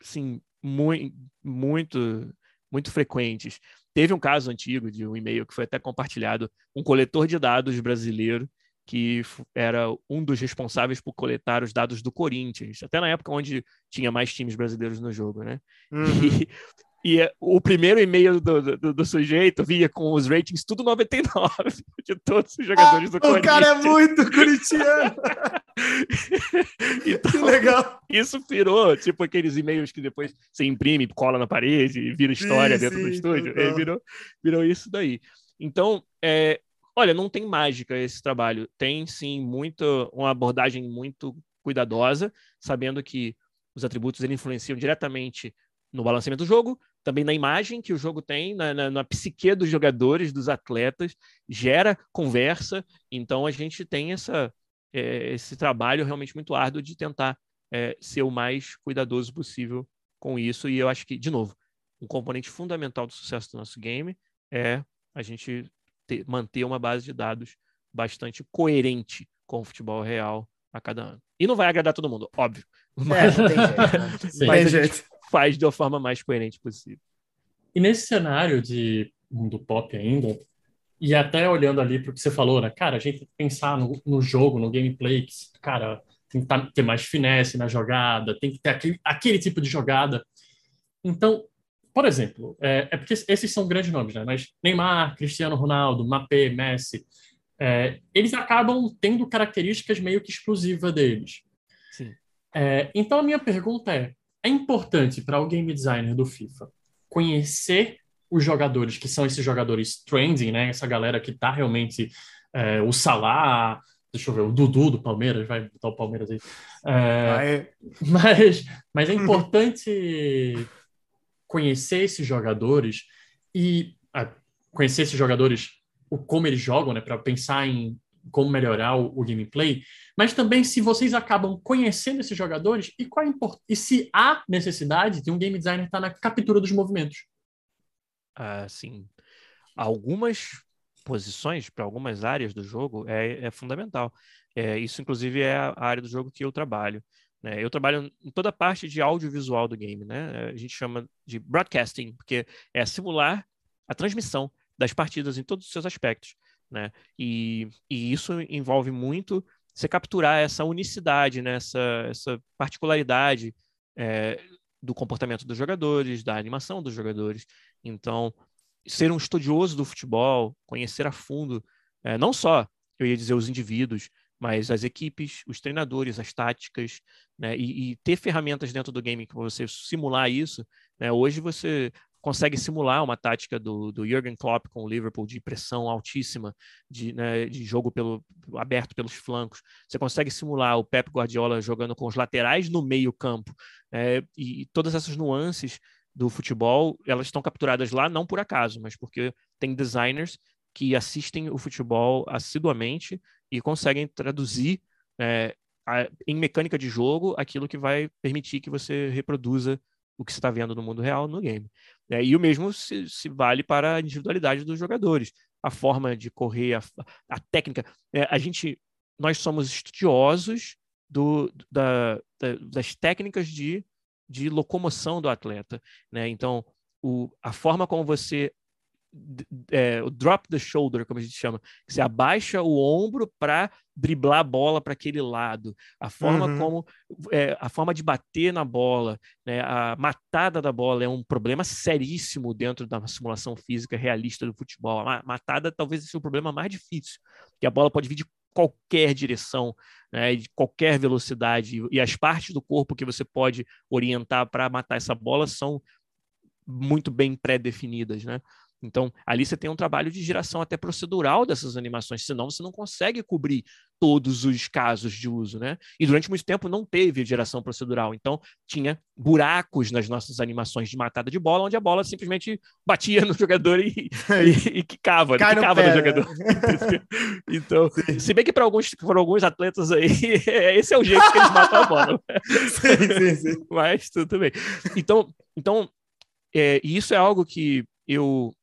sim, muito, muito, muito frequentes. teve um caso antigo de um e-mail que foi até compartilhado, um coletor de dados brasileiro que era um dos responsáveis por coletar os dados do Corinthians, até na época onde tinha mais times brasileiros no jogo, né? Uhum. E, e é, o primeiro e-mail do, do, do, sujeito via com os ratings tudo 99 *laughs* de todos os jogadores ah, do Corinthians. O cara é muito corintiano! *laughs* então, que legal! Isso virou, tipo, aqueles e-mails que depois você imprime, cola na parede e vira história sim, dentro sim, do estúdio. É, virou, virou isso daí. Então, é, olha, não tem mágica esse trabalho. Tem, sim, muito, uma abordagem muito cuidadosa, sabendo que os atributos influenciam diretamente no balanceamento do jogo, também na imagem que o jogo tem, na, na, na, psique dos jogadores, dos atletas, gera conversa. Então a gente tem essa, é, esse trabalho realmente muito árduo de tentar é, ser o mais cuidadoso possível com isso. E eu acho que, de novo, um componente fundamental do sucesso do nosso game é a gente ter, manter uma base de dados bastante coerente com o futebol real a cada ano. E não vai agradar todo mundo, óbvio. Mas, é, não tem jeito, né? *laughs* mas a gente faz da forma mais coerente possível. E nesse cenário de mundo pop ainda, e até olhando ali para o que você falou, né? Cara, a gente tem que pensar no, no jogo, no gameplay, que, cara, tem que tá, ter mais finesse na jogada, tem que ter aquele, aquele tipo de jogada. Então, por exemplo, é, é, porque esses são grandes nomes, né? Mas Neymar, Cristiano Ronaldo, Mbappé, Messi, é, eles acabam tendo características meio que exclusivas deles. Sim. É, então a minha pergunta é: é importante para o game designer do FIFA conhecer os jogadores que são esses jogadores trending, né? Essa galera que tá realmente é, o Salah, deixa eu ver, o Dudu do Palmeiras, vai botar o Palmeiras aí. É, *laughs* mas, mas é importante conhecer esses jogadores e ah, conhecer esses jogadores, o como eles jogam, né? Para pensar em como melhorar o, o, gameplay, mas também se vocês acabam conhecendo esses jogadores e qual import... e se há necessidade de um game designer estar tá na captura dos movimentos. Assim, algumas posições para algumas áreas do jogo é, é fundamental. É, isso, inclusive, é a área do jogo que eu trabalho. Né? Eu trabalho em toda a parte de audiovisual do game, né? A gente chama de broadcasting, porque é simular a transmissão das partidas em todos os seus aspectos. Né? E, e isso envolve muito você capturar essa unicidade, né? essa, essa particularidade é, do comportamento dos jogadores, da animação dos jogadores. Então, ser um estudioso do futebol, conhecer a fundo, é, não só, eu ia dizer, os indivíduos, mas as equipes, os treinadores, as táticas, né? e, e ter ferramentas dentro do game para você simular isso. Né? Hoje você consegue simular uma tática do, do Jürgen Klopp com o Liverpool de pressão altíssima, de, né, de jogo pelo, aberto pelos flancos. Você consegue simular o Pep Guardiola jogando com os laterais no meio campo. É, e todas essas nuances do futebol, elas estão capturadas lá não por acaso, mas porque tem designers que assistem o futebol assiduamente e conseguem traduzir é, a, em mecânica de jogo aquilo que vai permitir que você reproduza o que você está vendo no mundo real no game. É, e o mesmo se, se, vale para a individualidade dos jogadores, a forma de correr, a, a técnica. É, a gente, nós somos estudiosos do, da, da, das técnicas de, de locomoção do atleta. Né? Então, o, a forma como você é, o drop the shoulder, como a gente chama, que você abaixa o ombro para driblar a bola para aquele lado, a forma uhum. como é, a forma de bater na bola, né, a matada da bola é um problema seríssimo dentro da simulação física realista do futebol. A matada talvez seja o problema mais difícil, porque a bola pode vir de qualquer direção, né, de qualquer velocidade, e as partes do corpo que você pode orientar para matar essa bola são muito bem pré-definidas, né? Então, ali você tem um trabalho de geração até procedural dessas animações, senão você não consegue cobrir todos os casos de uso, né? E durante muito tempo não teve geração procedural, então tinha buracos nas nossas animações de matada de bola, onde a bola simplesmente batia *laughs* no jogador e, e, e quicava, Cai quicava no, no, jogador. Né? *laughs* então, sim. se bem que para alguns, alguns atletas aí, *laughs* esse é o jeito que eles matam a bola. sim, sim, sim. Mas tudo bem. Então, então é, isso é algo que eu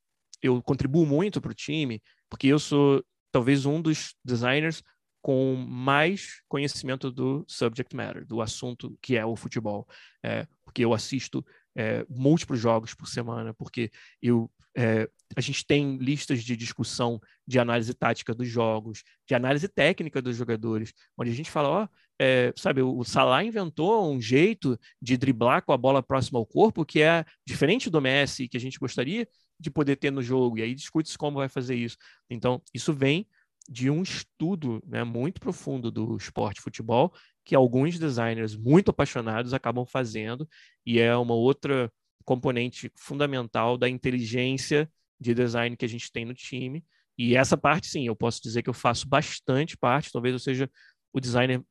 eu contribuo muito para o time, porque eu sou talvez um dos designers com mais conhecimento do subject matter, do assunto que é o futebol. É, porque eu assisto é, múltiplos jogos por semana, porque eu é, a gente tem listas de discussão de análise tática dos jogos, de análise técnica dos jogadores, onde a gente fala, ó, é, sabe, o Salah inventou um jeito de driblar com a bola próxima ao corpo que é diferente do Messi, que a gente gostaria de poder ter no jogo, e aí discute-se como vai fazer isso. Então, isso vem de um estudo né, muito profundo do esporte futebol que alguns designers muito apaixonados acabam fazendo e é uma outra componente fundamental da inteligência de design que a gente tem no time. E essa parte, sim, eu posso dizer que eu faço bastante parte, talvez eu seja o designer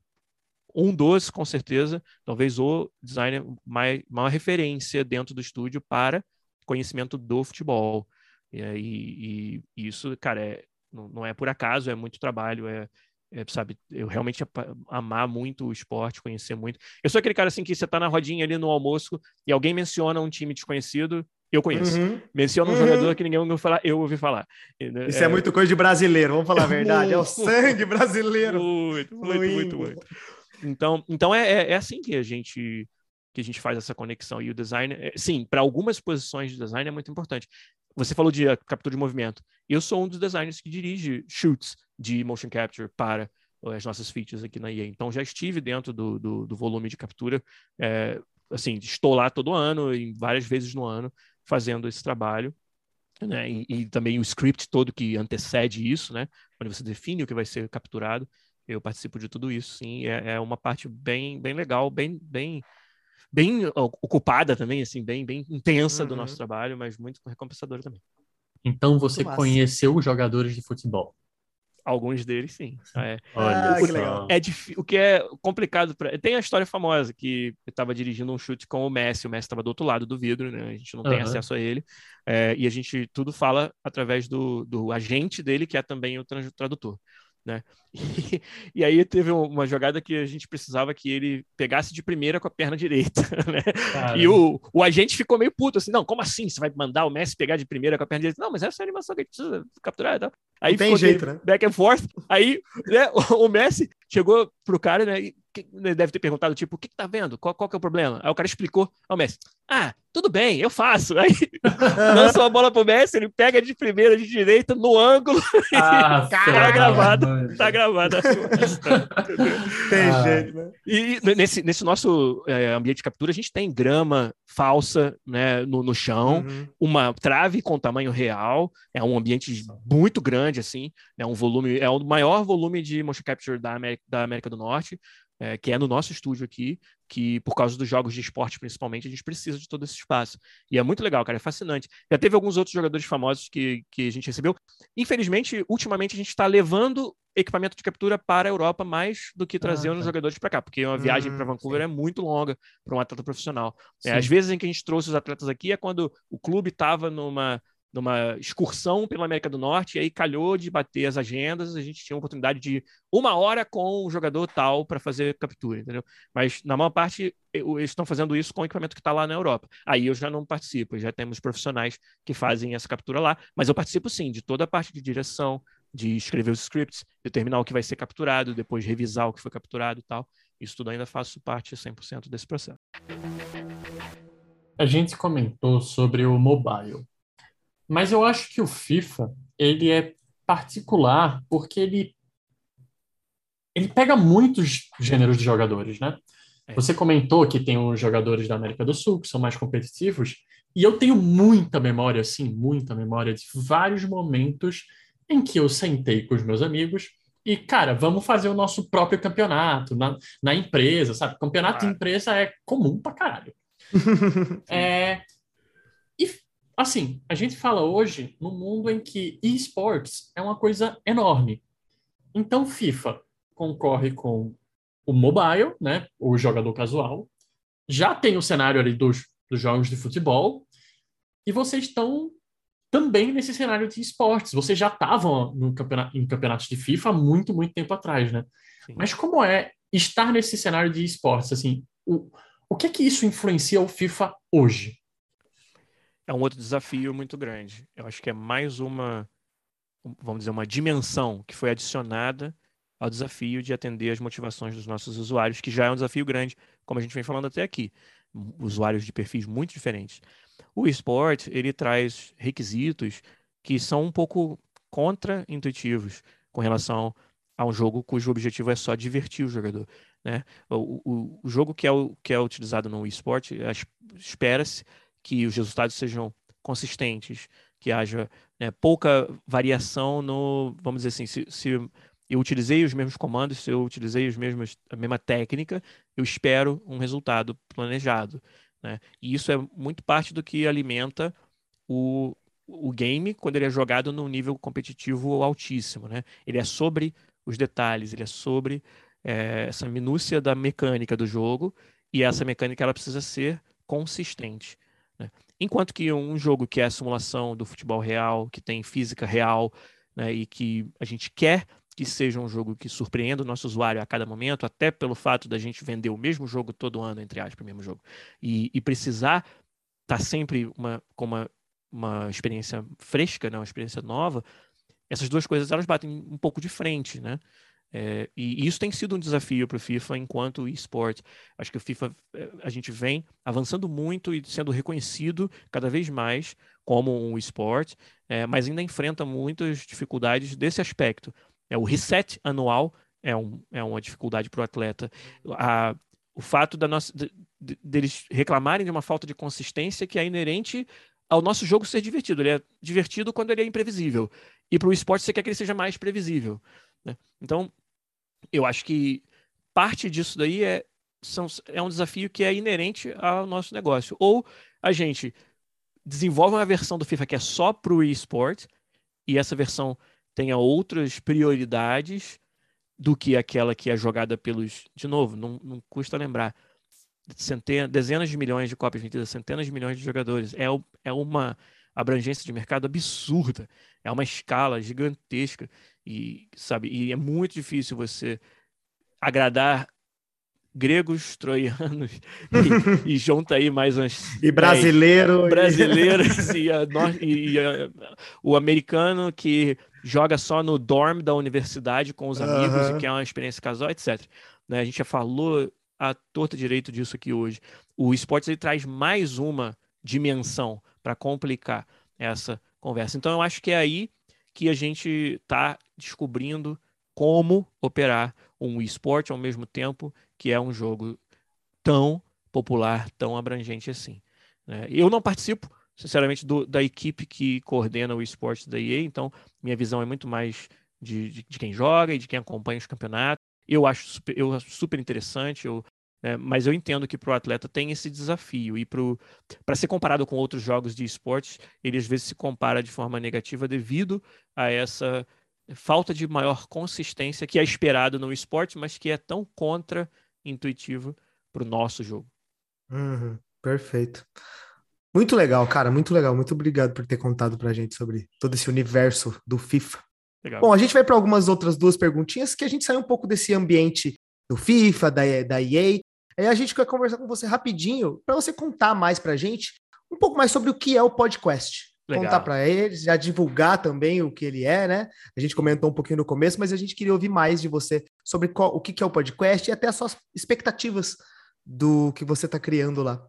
um dos, com certeza, talvez o designer mais, maior referência dentro do estúdio para conhecimento do futebol. E, e, e isso, cara, é, não, não, é por acaso, é muito trabalho, é, é, sabe, eu realmente amar muito o esporte, conhecer muito. Eu sou aquele cara assim que você tá na rodinha ali no almoço e alguém menciona um time desconhecido, eu conheço. Uhum. Menciona um uhum. jogador que ninguém ouviu falar, eu ouvi falar. Isso é, é muito coisa de brasileiro, vamos falar a verdade. é o sangue brasileiro. Muito, muito, muito, muito. Então, então é, é, é, assim que a gente que a gente faz essa conexão. E o design, é, sim, para algumas posições de design é muito importante. Você falou de captura de movimento. Eu sou um dos designers que dirige shoots de motion capture para as nossas features aqui na EA. Então, já estive dentro do, do, do volume de captura. É, assim, estou lá todo ano, e várias vezes no ano, fazendo esse trabalho. Né? E, e, também o script todo que antecede isso, né? Onde você define o que vai ser capturado. Eu participo de tudo isso, sim. É, é uma parte bem, bem legal, bem, bem bem ocupada também, assim, bem, bem intensa uhum. do nosso uhum. trabalho, mas muito recompensadora também. Então você conheceu os jogadores de futebol? Alguns deles, sim. É. Olha ah, que legal. É. O que é complicado para. Tem a história famosa que eu estava dirigindo um chute com o Messi. O Messi estava do outro lado do vidro, né? A gente não uhum. tem acesso a ele. É, e a gente tudo fala através do, do agente dele, que é também o tradutor né? *laughs* E, e, aí teve uma jogada que a gente precisava que ele pegasse de primeira com a perna direita, *laughs* né? E o, o agente ficou meio puto, assim, não, como assim? Você vai mandar o Messi pegar de primeira com a perna direita? Não, mas essa é a animação que a gente precisa capturar e tal. Aí Não tem jeito, né? Back and forth. Aí né, o, *laughs* o Messi chegou pro cara, né? E, ele deve ter perguntado, tipo, o que, que tá vendo? Qual, qual que é o problema? Aí o cara explicou ao Messi, ah, tudo bem, eu faço. *laughs* Aí lançou a bola pro Messi, ele pega de primeira, de direita, no ângulo. *laughs* Ah, tá gravado, tá gravado. *laughs* Tem ah. jeito, né? E nesse, nesse nosso é, ambiente de captura, a gente tem grama falsa né, no, no chão, uhum. uma trave com tamanho real, é um ambiente muito grande, assim, é um volume, é o maior volume de motion capture da América, da América do Norte é, que é no nosso estúdio aqui, que por causa dos jogos de esporte principalmente, a gente precisa de todo esse espaço. E é muito legal, cara, é fascinante. Já teve alguns outros jogadores famosos que, que a gente recebeu. Infelizmente, ultimamente a gente está levando equipamento de captura para a Europa mais do que trazendo ah, tá. os jogadores para cá, porque uma viagem hum, para Vancouver sim. é muito longa para um atleta profissional. É, às vezes em que a gente trouxe os atletas aqui é quando o clube estava numa numa excursão pela América do Norte, e aí calhou de bater as agendas, a gente tinha a oportunidade de uma hora com o jogador tal para fazer captura, entendeu? Mas na maior parte eles estão fazendo isso com o equipamento que está lá na Europa. Aí eu já não participo, já temos profissionais que fazem essa captura lá, mas eu participo sim de toda a parte de direção, de escrever os scripts, determinar o que vai ser capturado, depois revisar o que foi capturado e tal. Isso tudo ainda faço parte 100% desse processo. A gente comentou sobre o mobile. Mas eu acho que o FIFA, ele é particular porque ele ele pega muitos gêneros de jogadores, né? É. Você comentou que tem os jogadores da América do Sul que são mais competitivos, e eu tenho muita memória, assim, muita memória de vários momentos em que eu sentei com os meus amigos e, cara, vamos fazer o nosso próprio campeonato na, na empresa, sabe? Campeonato ah. de empresa é comum pra caralho. *laughs* é, assim, a gente fala hoje no mundo em que esportes é uma coisa enorme. Então, FIFA concorre com o mobile, né, o jogador casual, já tem o cenário ali dos, dos jogos de futebol, e vocês estão também nesse cenário de esportes. Vocês já estavam no campeonato, em campeonatos de FIFA há muito, muito tempo atrás, né? Sim. Mas como é estar nesse cenário de esportes? Assim, o, o que é que isso influencia o FIFA hoje? É um outro desafio muito grande. Eu acho que é mais uma, vamos dizer, uma dimensão que foi adicionada ao desafio de atender as motivações dos nossos usuários, que já é um desafio grande, como a gente vem falando até aqui. Usuários de perfis muito diferentes. O esporte, ele traz requisitos que são um pouco contra-intuitivos com relação a um jogo cujo objetivo é só divertir o jogador. Né? O, o, o jogo que é, o, que é utilizado no esporte, espera-se que os resultados sejam consistentes, que haja né, pouca variação no, vamos dizer assim, se, se, eu utilizei os mesmos comandos, se eu utilizei os mesmos, a mesma técnica, eu espero um resultado planejado. Né? E isso é muito parte do que alimenta o, o game quando ele é jogado num nível competitivo altíssimo. Né? Ele é sobre os detalhes, ele é sobre é, essa minúcia da mecânica do jogo, e essa mecânica ela precisa ser consistente. Enquanto que um jogo que é a simulação do futebol real, que tem física real, né, e que a gente quer que seja um jogo que surpreenda o nosso usuário a cada momento, até pelo fato da gente vender o mesmo jogo todo ano, entre aspas, o mesmo jogo, e, e precisar estar tá sempre uma, com uma, uma experiência fresca, né, uma experiência nova, essas duas coisas elas batem um pouco de frente, né? É, e isso tem sido um desafio para o FIFA enquanto esporte. Acho que o FIFA, é, a gente vem avançando muito e sendo reconhecido cada vez mais como um esporte, é, mas ainda enfrenta muitas dificuldades desse aspecto. É, o reset anual é, um, é uma dificuldade para o atleta. A, o fato da nossa, de, de, deles reclamarem de uma falta de consistência que é inerente ao nosso jogo ser divertido. Ele é divertido quando ele é imprevisível. E para o esporte você quer que ele seja mais previsível. Né? Então, eu acho que parte disso daí é, são, é um desafio que é inerente ao nosso negócio. Ou a gente desenvolve uma versão do FIFA que é só para o eSport, e essa versão tenha outras prioridades do que aquela que é jogada pelos. De novo, não, não custa lembrar. Centenas, dezenas de milhões de cópias vendidas, centenas de milhões de jogadores. É, é uma abrangência de mercado absurda. É uma escala gigantesca e sabe e é muito difícil você agradar gregos, troianos *laughs* e, e junta aí mais uns e brasileiro brasileiros *laughs* e, a, e a, o americano que joga só no dorm da universidade com os amigos e que é uma experiência casual, etc. Né? A gente já falou a torta direito disso aqui hoje. O esportes ele traz mais uma dimensão para complicar essa conversa. Então eu acho que é aí que a gente está descobrindo como operar um esporte ao mesmo tempo que é um jogo tão popular, tão abrangente assim. Né? Eu não participo, sinceramente, do, da equipe que coordena o esporte da EA, então minha visão é muito mais de, de, de, quem joga e de quem acompanha os campeonatos. Eu acho super, eu super interessante, eu né? Mas eu entendo que para o atleta tem esse desafio. E para ser comparado com outros jogos de esportes, ele às vezes se compara de forma negativa devido a essa falta de maior consistência que é esperado no esporte, mas que é tão contra-intuitivo para o nosso jogo. Uhum, perfeito. Muito legal, cara, muito legal. Muito obrigado por ter contado para a gente sobre todo esse universo do FIFA. Legal. Bom, a gente vai para algumas outras duas perguntinhas que a gente sai um pouco desse ambiente do FIFA, da, da EA, Aí a gente quer conversar com você rapidinho para você contar mais para a gente um pouco mais sobre o que é o podcast. Legal. Contar para eles, já divulgar também o que ele é, né? A gente comentou um pouquinho no começo, mas a gente queria ouvir mais de você sobre qual, o que é o podcast e até as suas expectativas do que você está criando lá.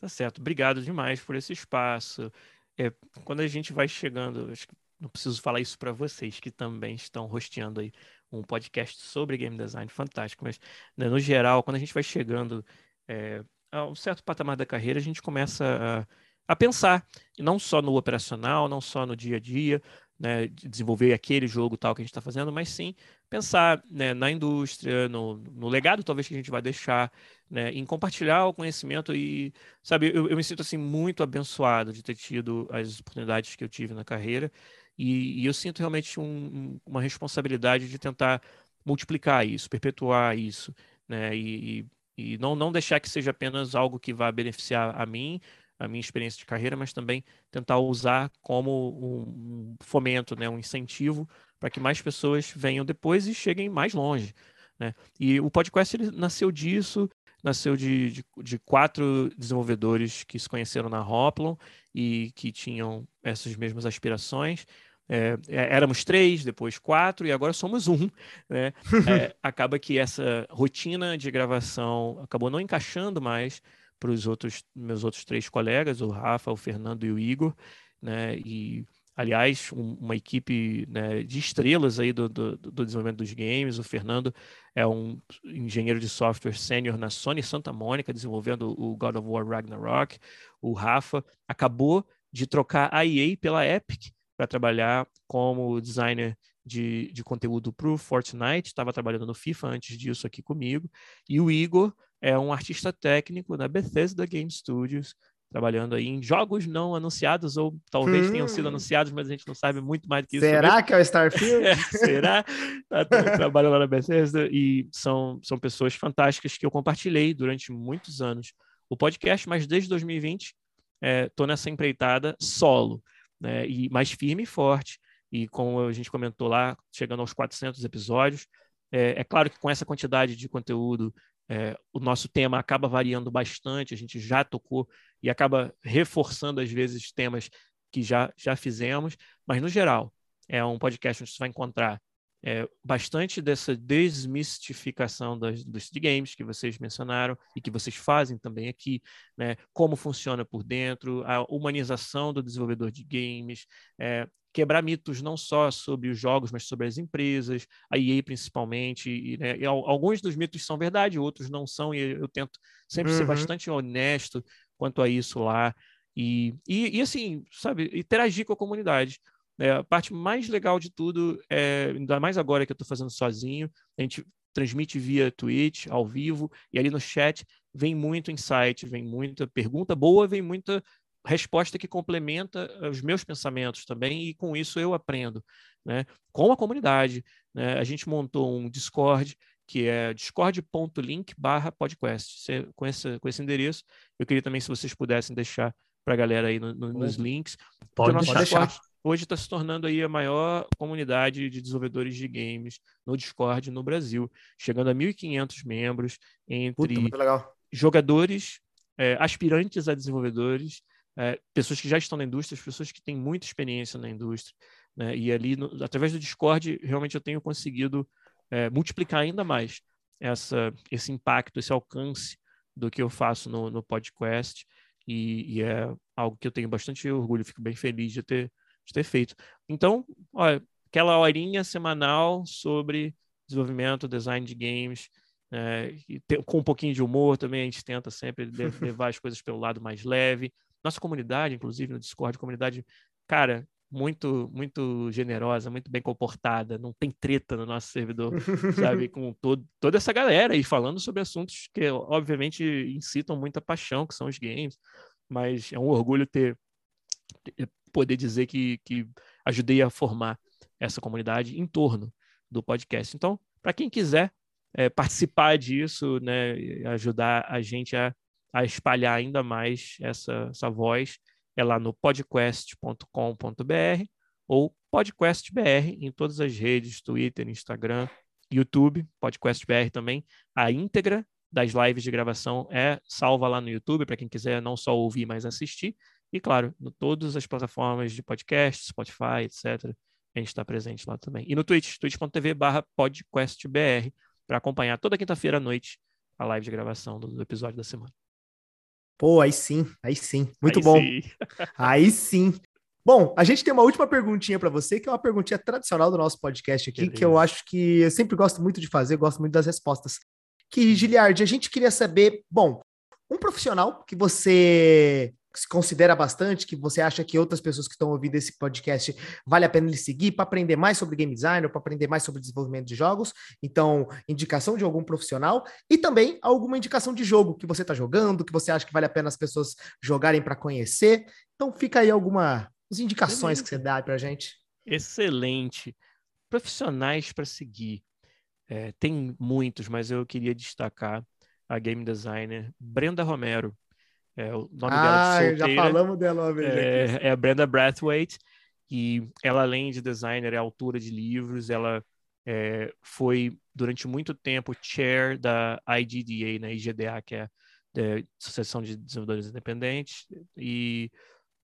Tá certo. Obrigado demais por esse espaço. É, quando a gente vai chegando, acho que não preciso falar isso para vocês que também estão rosteando aí um podcast sobre game design fantástico, mas né, no geral, quando a gente vai chegando é, a um certo patamar da carreira, a gente começa a, a pensar, não só no operacional, não só no dia a dia, né, de desenvolver aquele jogo tal que a gente está fazendo, mas sim pensar né, na indústria, no, no, legado talvez que a gente vai deixar, né, em compartilhar o conhecimento e, sabe, eu, eu, me sinto assim muito abençoado de ter tido as oportunidades que eu tive na carreira e, e eu sinto realmente um, uma responsabilidade de tentar multiplicar isso, perpetuar isso, né? E, e, e, não, não deixar que seja apenas algo que vá beneficiar a mim, a minha experiência de carreira, mas também tentar usar como um fomento, né? um incentivo para que mais pessoas venham depois e cheguem mais longe. Né? E o podcast ele nasceu disso, nasceu de, de, de, quatro desenvolvedores que se conheceram na Hoplon e que tinham essas mesmas aspirações. É, é, éramos três, depois quatro e agora somos um. Né? *laughs* É, acaba que essa rotina de gravação acabou não encaixando mais para os outros meus outros três colegas, o Rafa, o Fernando e o Igor, né? E aliás, um, uma equipe né, de estrelas aí do, do, do, desenvolvimento dos games. O Fernando é um engenheiro de software sênior na Sony Santa Mônica, desenvolvendo o God of War Ragnarok. O Rafa acabou de trocar a EA pela Epic para trabalhar como designer de, de conteúdo para o Fortnite, estava trabalhando no FIFA antes disso aqui comigo. E o Igor é um artista técnico da Bethesda Game Studios, trabalhando aí em jogos não anunciados, ou talvez hum. tenham sido hum. anunciados, mas a gente não sabe muito mais do que isso. Será que é o Starfield? *laughs* será? Tá, tá, trabalhando lá na Bethesda e são, são pessoas fantásticas que eu compartilhei durante muitos anos o podcast, mas desde 2020 estou é, nessa empreitada solo, né, e mais firme e forte, e como a gente comentou lá, chegando aos 400 episódios, é, é claro que com essa quantidade de conteúdo é, o nosso tema acaba variando bastante, a gente já tocou e acaba reforçando, às vezes, temas que já, já fizemos, mas, no geral, é um podcast onde você vai encontrar é, bastante dessa desmistificação das, dos games que vocês mencionaram e que vocês fazem também aqui, né? como funciona por dentro, a humanização do desenvolvedor de games, é, quebrar mitos não só sobre os jogos, mas sobre as empresas, a EA principalmente. E, né, e alguns dos mitos são verdade, outros não são, e eu tento sempre uhum. ser bastante honesto quanto a isso lá. E, e, e assim, sabe, interagir com a comunidade. É, a parte mais legal de tudo, é, ainda mais agora que eu estou fazendo sozinho, a gente transmite via Twitch, ao vivo, e ali no chat vem muito insight, vem muita pergunta boa, vem muita resposta que complementa eh, os meus pensamentos também, e com isso eu aprendo, né? Com a comunidade, né? A gente montou um Discord, que é discord.link barra podcast. Com esse, com esse endereço, eu queria também, se vocês pudessem deixar para a galera aí no, no, nos links. Pode, pode Discord deixar. Hoje está se tornando aí a maior comunidade de desenvolvedores de games no Discord no Brasil, chegando a 1.500 membros entre Puta, jogadores, é, aspirantes a desenvolvedores, é, pessoas que já estão na indústria, pessoas que têm muita experiência na indústria. Né? E ali, no, através do Discord, realmente eu tenho conseguido é, multiplicar ainda mais essa, esse impacto, esse alcance do que eu faço no, no podcast. E, e, é algo que eu tenho bastante orgulho, fico bem feliz de ter, de ter feito. Então, olha, aquela horinha semanal sobre desenvolvimento, design de games, é, com um pouquinho de humor também, a gente tenta sempre *laughs* levar as coisas pelo lado mais leve. Nossa comunidade, inclusive no Discord, comunidade, cara, muito muito generosa, muito bem comportada, não tem treta no nosso servidor, sabe, *laughs* com todo, toda essa galera e falando sobre assuntos que obviamente incitam muita paixão, que são os games, mas é um orgulho ter, ter poder dizer que, que ajudei a formar essa comunidade em torno do podcast. Então, para quem quiser é, participar disso, né, ajudar a gente a a espalhar ainda mais essa, essa voz é lá no podcast.com.br ou podcastbr em todas as redes, Twitter, Instagram, YouTube, podcastbr também. A íntegra das lives de gravação é salva lá no YouTube para quem quiser não só ouvir, mas assistir. E claro, em todas as plataformas de podcast, Spotify, etc. A gente está presente lá também. E no Twitch, twitch.tv barra podcastbr, para acompanhar toda quinta-feira à noite a live de gravação do, do episódio da semana. Pô, aí sim, aí sim. Muito aí bom. Sim. *laughs* aí sim. Bom, a gente tem uma última perguntinha para você, que é uma perguntinha tradicional do nosso podcast aqui, que, que eu acho que eu sempre gosto muito de fazer, gosto muito das respostas. Que, Giliard, a gente queria saber, bom, um profissional que você se considera bastante, que você acha que outras pessoas que estão ouvindo esse podcast vale a pena ele seguir para aprender mais sobre game design ou para aprender mais sobre desenvolvimento de jogos. Então, indicação de algum profissional e também alguma indicação de jogo que você está jogando, que você acha que vale a pena as pessoas jogarem para conhecer. Então, fica aí algumas indicações Excelente. que você dá para a gente. Excelente. Profissionais para seguir. É, tem muitos, mas eu queria destacar a game designer Brenda Romero. É, o nome ah, dela de já falamos dela uma vez. É, é a Brenda Brathwaite. E ela, além de designer, é autora de livros. Ela é, foi, durante muito tempo, chair da IGDA, né, IGDA, que é a Associação de Desenvolvedores Independentes. E,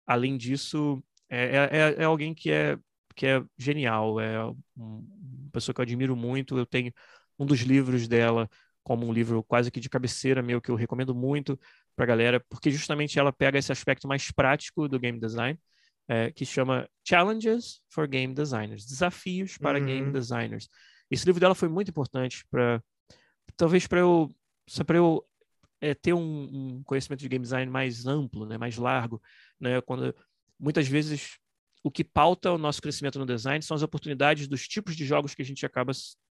além disso, é, é, é, é alguém que é, que é genial. É uma pessoa que eu admiro muito. Eu tenho um dos livros dela como um livro quase que de cabeceira meu, que eu recomendo muito para a galera, porque justamente ela pega esse aspecto mais prático do game design é, que chama Challenges for Game Designers Desafios para uhum. Game Designers. Esse livro dela foi muito importante para, talvez para eu, para eu é, ter um, um, conhecimento de game design mais amplo, né, mais largo, né, quando muitas vezes o que pauta o nosso crescimento no design são as oportunidades dos tipos de jogos que a gente acaba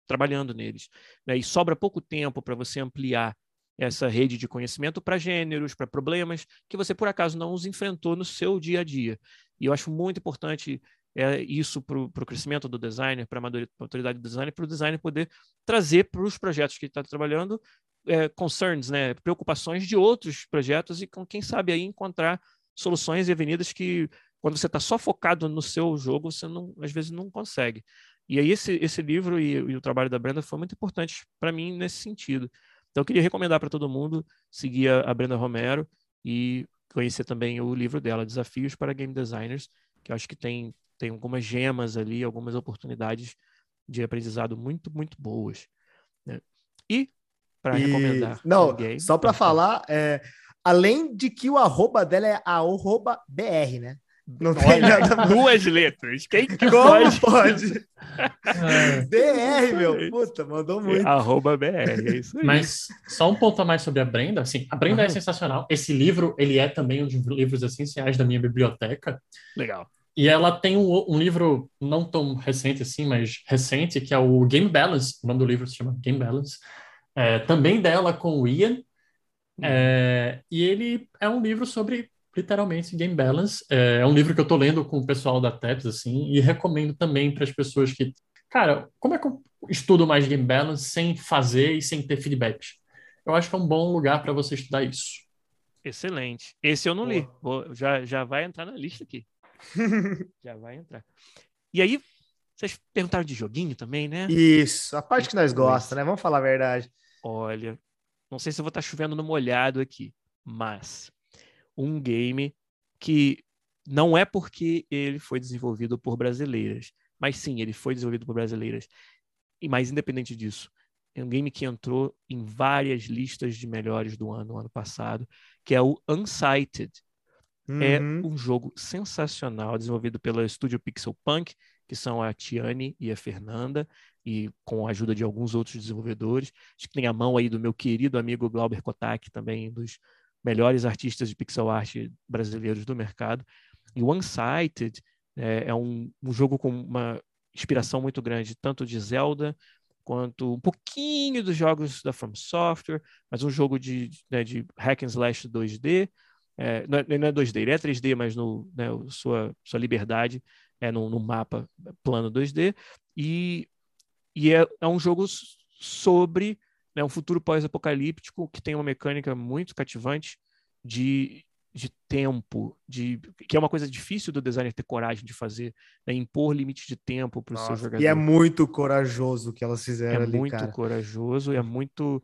trabalhando neles, né, e sobra pouco tempo para você ampliar essa rede de conhecimento para gêneros, para problemas que você por acaso não os enfrentou no seu dia a dia. E eu acho muito importante é, isso para o crescimento do designer, para a maturidade do designer, para o designer poder trazer para os projetos que ele está trabalhando é, concerns, né, preocupações de outros projetos e com quem sabe aí encontrar soluções e avenidas que quando você está só focado no seu jogo você não, às vezes não consegue. E aí esse, esse livro e, e o trabalho da Brenda foi muito importante para mim nesse sentido. Então eu queria recomendar para todo mundo seguir a, a Brenda Romero e conhecer também o livro dela, Desafios para Game Designers, que eu acho que tem, tem algumas gemas ali, algumas oportunidades de aprendizado muito, muito boas. Né? E para recomendar. Não, só para falar, é, além de que o arroba dela é arroba BR, né? Não tem nada Duas letras. Quem que Como pode? *laughs* pode? BR, meu. Puta, mandou muito. Arroba BR, é isso aí. Mas só um ponto a mais sobre a Brenda. Assim, a Brenda uhum. é sensacional. Esse livro, ele é também um dos livros essenciais da minha biblioteca. Legal. E ela tem um, um, livro não tão recente assim, mas recente, que é o Game Balance. O nome do livro se chama Game Balance. É, também dela com o Ian. Uhum. É, e ele é um livro sobre literalmente Game Balance. É, é um livro que eu estou lendo com o pessoal da TEPS, assim, e recomendo também para as pessoas que. Cara, como é que eu estudo mais Game Balance sem fazer e sem ter feedback? Eu acho que é um bom lugar para você estudar isso. Excelente. Esse eu não li. Vou, já, já vai entrar na lista aqui. *laughs* já vai entrar. E aí, vocês perguntaram de joguinho também, né? Isso, a parte que nós gostamos, né? Vamos falar a verdade. Olha, não sei se eu vou estar chovendo no molhado aqui, mas um game que não é porque ele foi desenvolvido por brasileiras, mas sim, ele foi desenvolvido por brasileiras. E mais independente disso, é um game que entrou em várias listas de melhores do ano, ano passado, que é o Unsighted. É uhum. É um jogo sensacional, desenvolvido pela Studio Pixel Punk, que são a Tiane e a Fernanda, e com a ajuda de alguns outros desenvolvedores. Acho que tem a mão aí do meu querido amigo Glauber Kotak, também dos melhores artistas de pixel art brasileiros do mercado. E One Sighted é, é um, um, jogo com uma inspiração muito grande, tanto de Zelda quanto um pouquinho dos jogos da From Software, mas um jogo de, né, de hack and slash 2D. É, não, é, não é 2D, ele é 3D, mas no, né, sua, sua liberdade é no, no mapa plano 2D. E, e é, é um jogo sobre né, um futuro pós-apocalíptico que tem uma mecânica muito cativante de, de tempo, de que é uma coisa difícil do designer ter coragem de fazer, né, impor limite de tempo para o seu jogador. E é muito corajoso o que elas fizeram é ali, muito cara. corajoso, é muito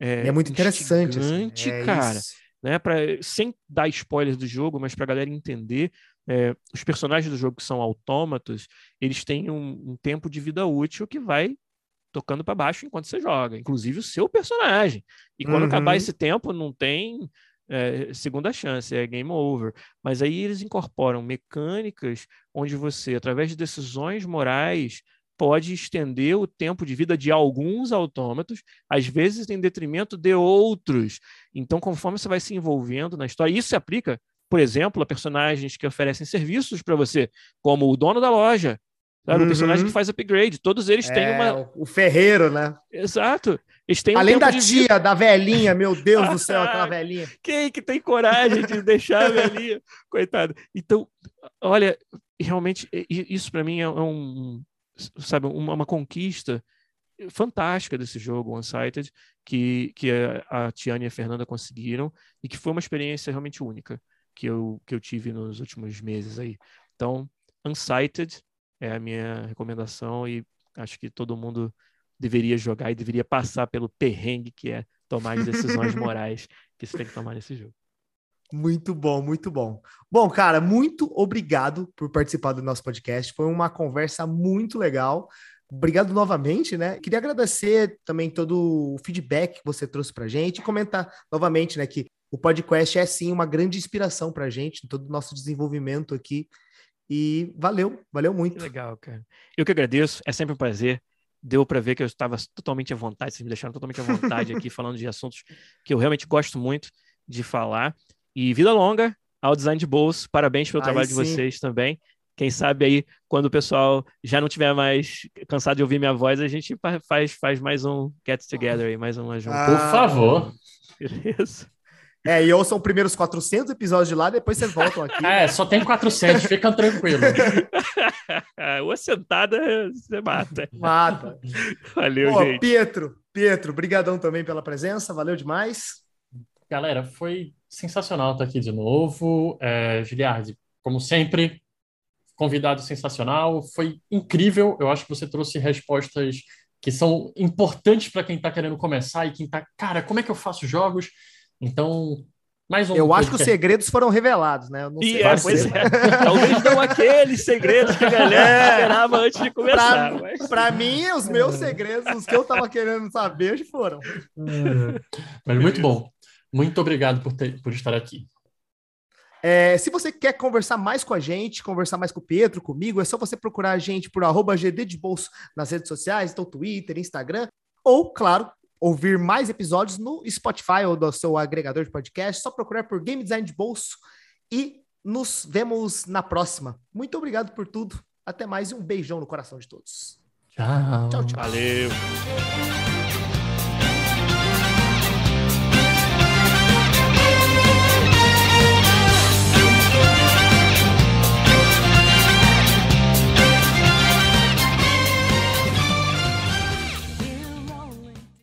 é, é muito interessante, assim. é cara. Né, pra, sem dar spoilers do jogo, mas para a galera entender, é, os personagens do jogo que são autômatos, eles têm um, um tempo de vida útil que vai tocando para baixo enquanto você joga, inclusive o seu personagem. E quando uhum. acabar esse tempo, não tem é, segunda chance, é game over. Mas aí eles incorporam mecânicas onde você, através de decisões morais, pode estender o tempo de vida de alguns autômatos, às vezes em detrimento de outros. Então, conforme você vai se envolvendo na história, isso se aplica, por exemplo, a personagens que oferecem serviços para você, como o dono da loja, Sabe? Uhum. O personagem que faz upgrade. Todos eles é, têm uma. O ferreiro, né? Exato. Eles têm Além um da tia, da velhinha, meu Deus do céu, aquela *laughs* velhinha. Quem que tem coragem de deixar a velhinha? *laughs* Coitado. Então, olha, realmente, isso para mim é um. Sabe, uma, uma conquista fantástica desse jogo, Unsighted, que, que a, a Tiane e a Fernanda conseguiram e que foi uma experiência realmente única que eu, que eu tive nos últimos meses aí. Então, Unsighted é a minha recomendação e acho que todo mundo deveria jogar e deveria passar pelo perrengue que é tomar as decisões *laughs* morais que você tem que tomar nesse jogo. Muito bom, muito bom. Bom, cara, muito obrigado por participar do nosso podcast. Foi uma conversa muito legal. Obrigado novamente, né? Queria agradecer também todo o feedback que você trouxe para gente e comentar novamente, né, que o podcast é sim uma grande inspiração para a gente em todo o nosso desenvolvimento aqui E valeu, valeu muito. Que legal, cara. Eu que agradeço, é sempre um prazer. Deu para ver que eu estava totalmente à vontade, vocês me deixaram totalmente à vontade aqui *laughs* falando de assuntos que eu realmente gosto muito de falar. E vida longa ao design de bolso. Parabéns pelo Aí trabalho sim. de vocês também. Quem sabe aí, quando o pessoal já não tiver mais cansado de ouvir minha voz, a gente faz, faz mais um Get Together aí, mais uma junto. Ah, Por favor. *laughs* Beleza. É, e ouçam os primeiros 400 episódios de lá, depois vocês voltam aqui. *laughs* é, só tem 400, ficam tranquilos. *laughs* Uma sentada, você mata. Mata. Valeu, Pô, gente. Pietro, Pietro, brigadão também pela presença, valeu demais. Galera, foi sensacional estar aqui de novo. É, Giliardi, como sempre, convidado sensacional, foi incrível. Eu acho que você trouxe respostas que são importantes para quem está querendo começar e quem está, cara, como é que eu faço jogos? Então, mais um. Eu acho que os segredos foram revelados, né? Eu não sei. É, pois *laughs* é. Talvez não aqueles segredos que a galera é. esperava antes de começar. Para mas... Pra mim, os meus segredos, os que eu estava querendo saber, já foram. Mas muito bom. Muito obrigado por, ter, por estar aqui. É, se você quer conversar mais com a gente, conversar mais com o Pedro, comigo, é só você procurar a gente por arroba GD de Bolso nas redes sociais, então Twitter, Instagram, ou, claro, ouvir mais episódios no Spotify ou do seu agregador de podcast, só procurar por Game Design de Bolso e nos vemos na próxima. Muito obrigado por tudo. Até mais e um beijão no coração de todos. Tchau. Tchau, tchau. Valeu.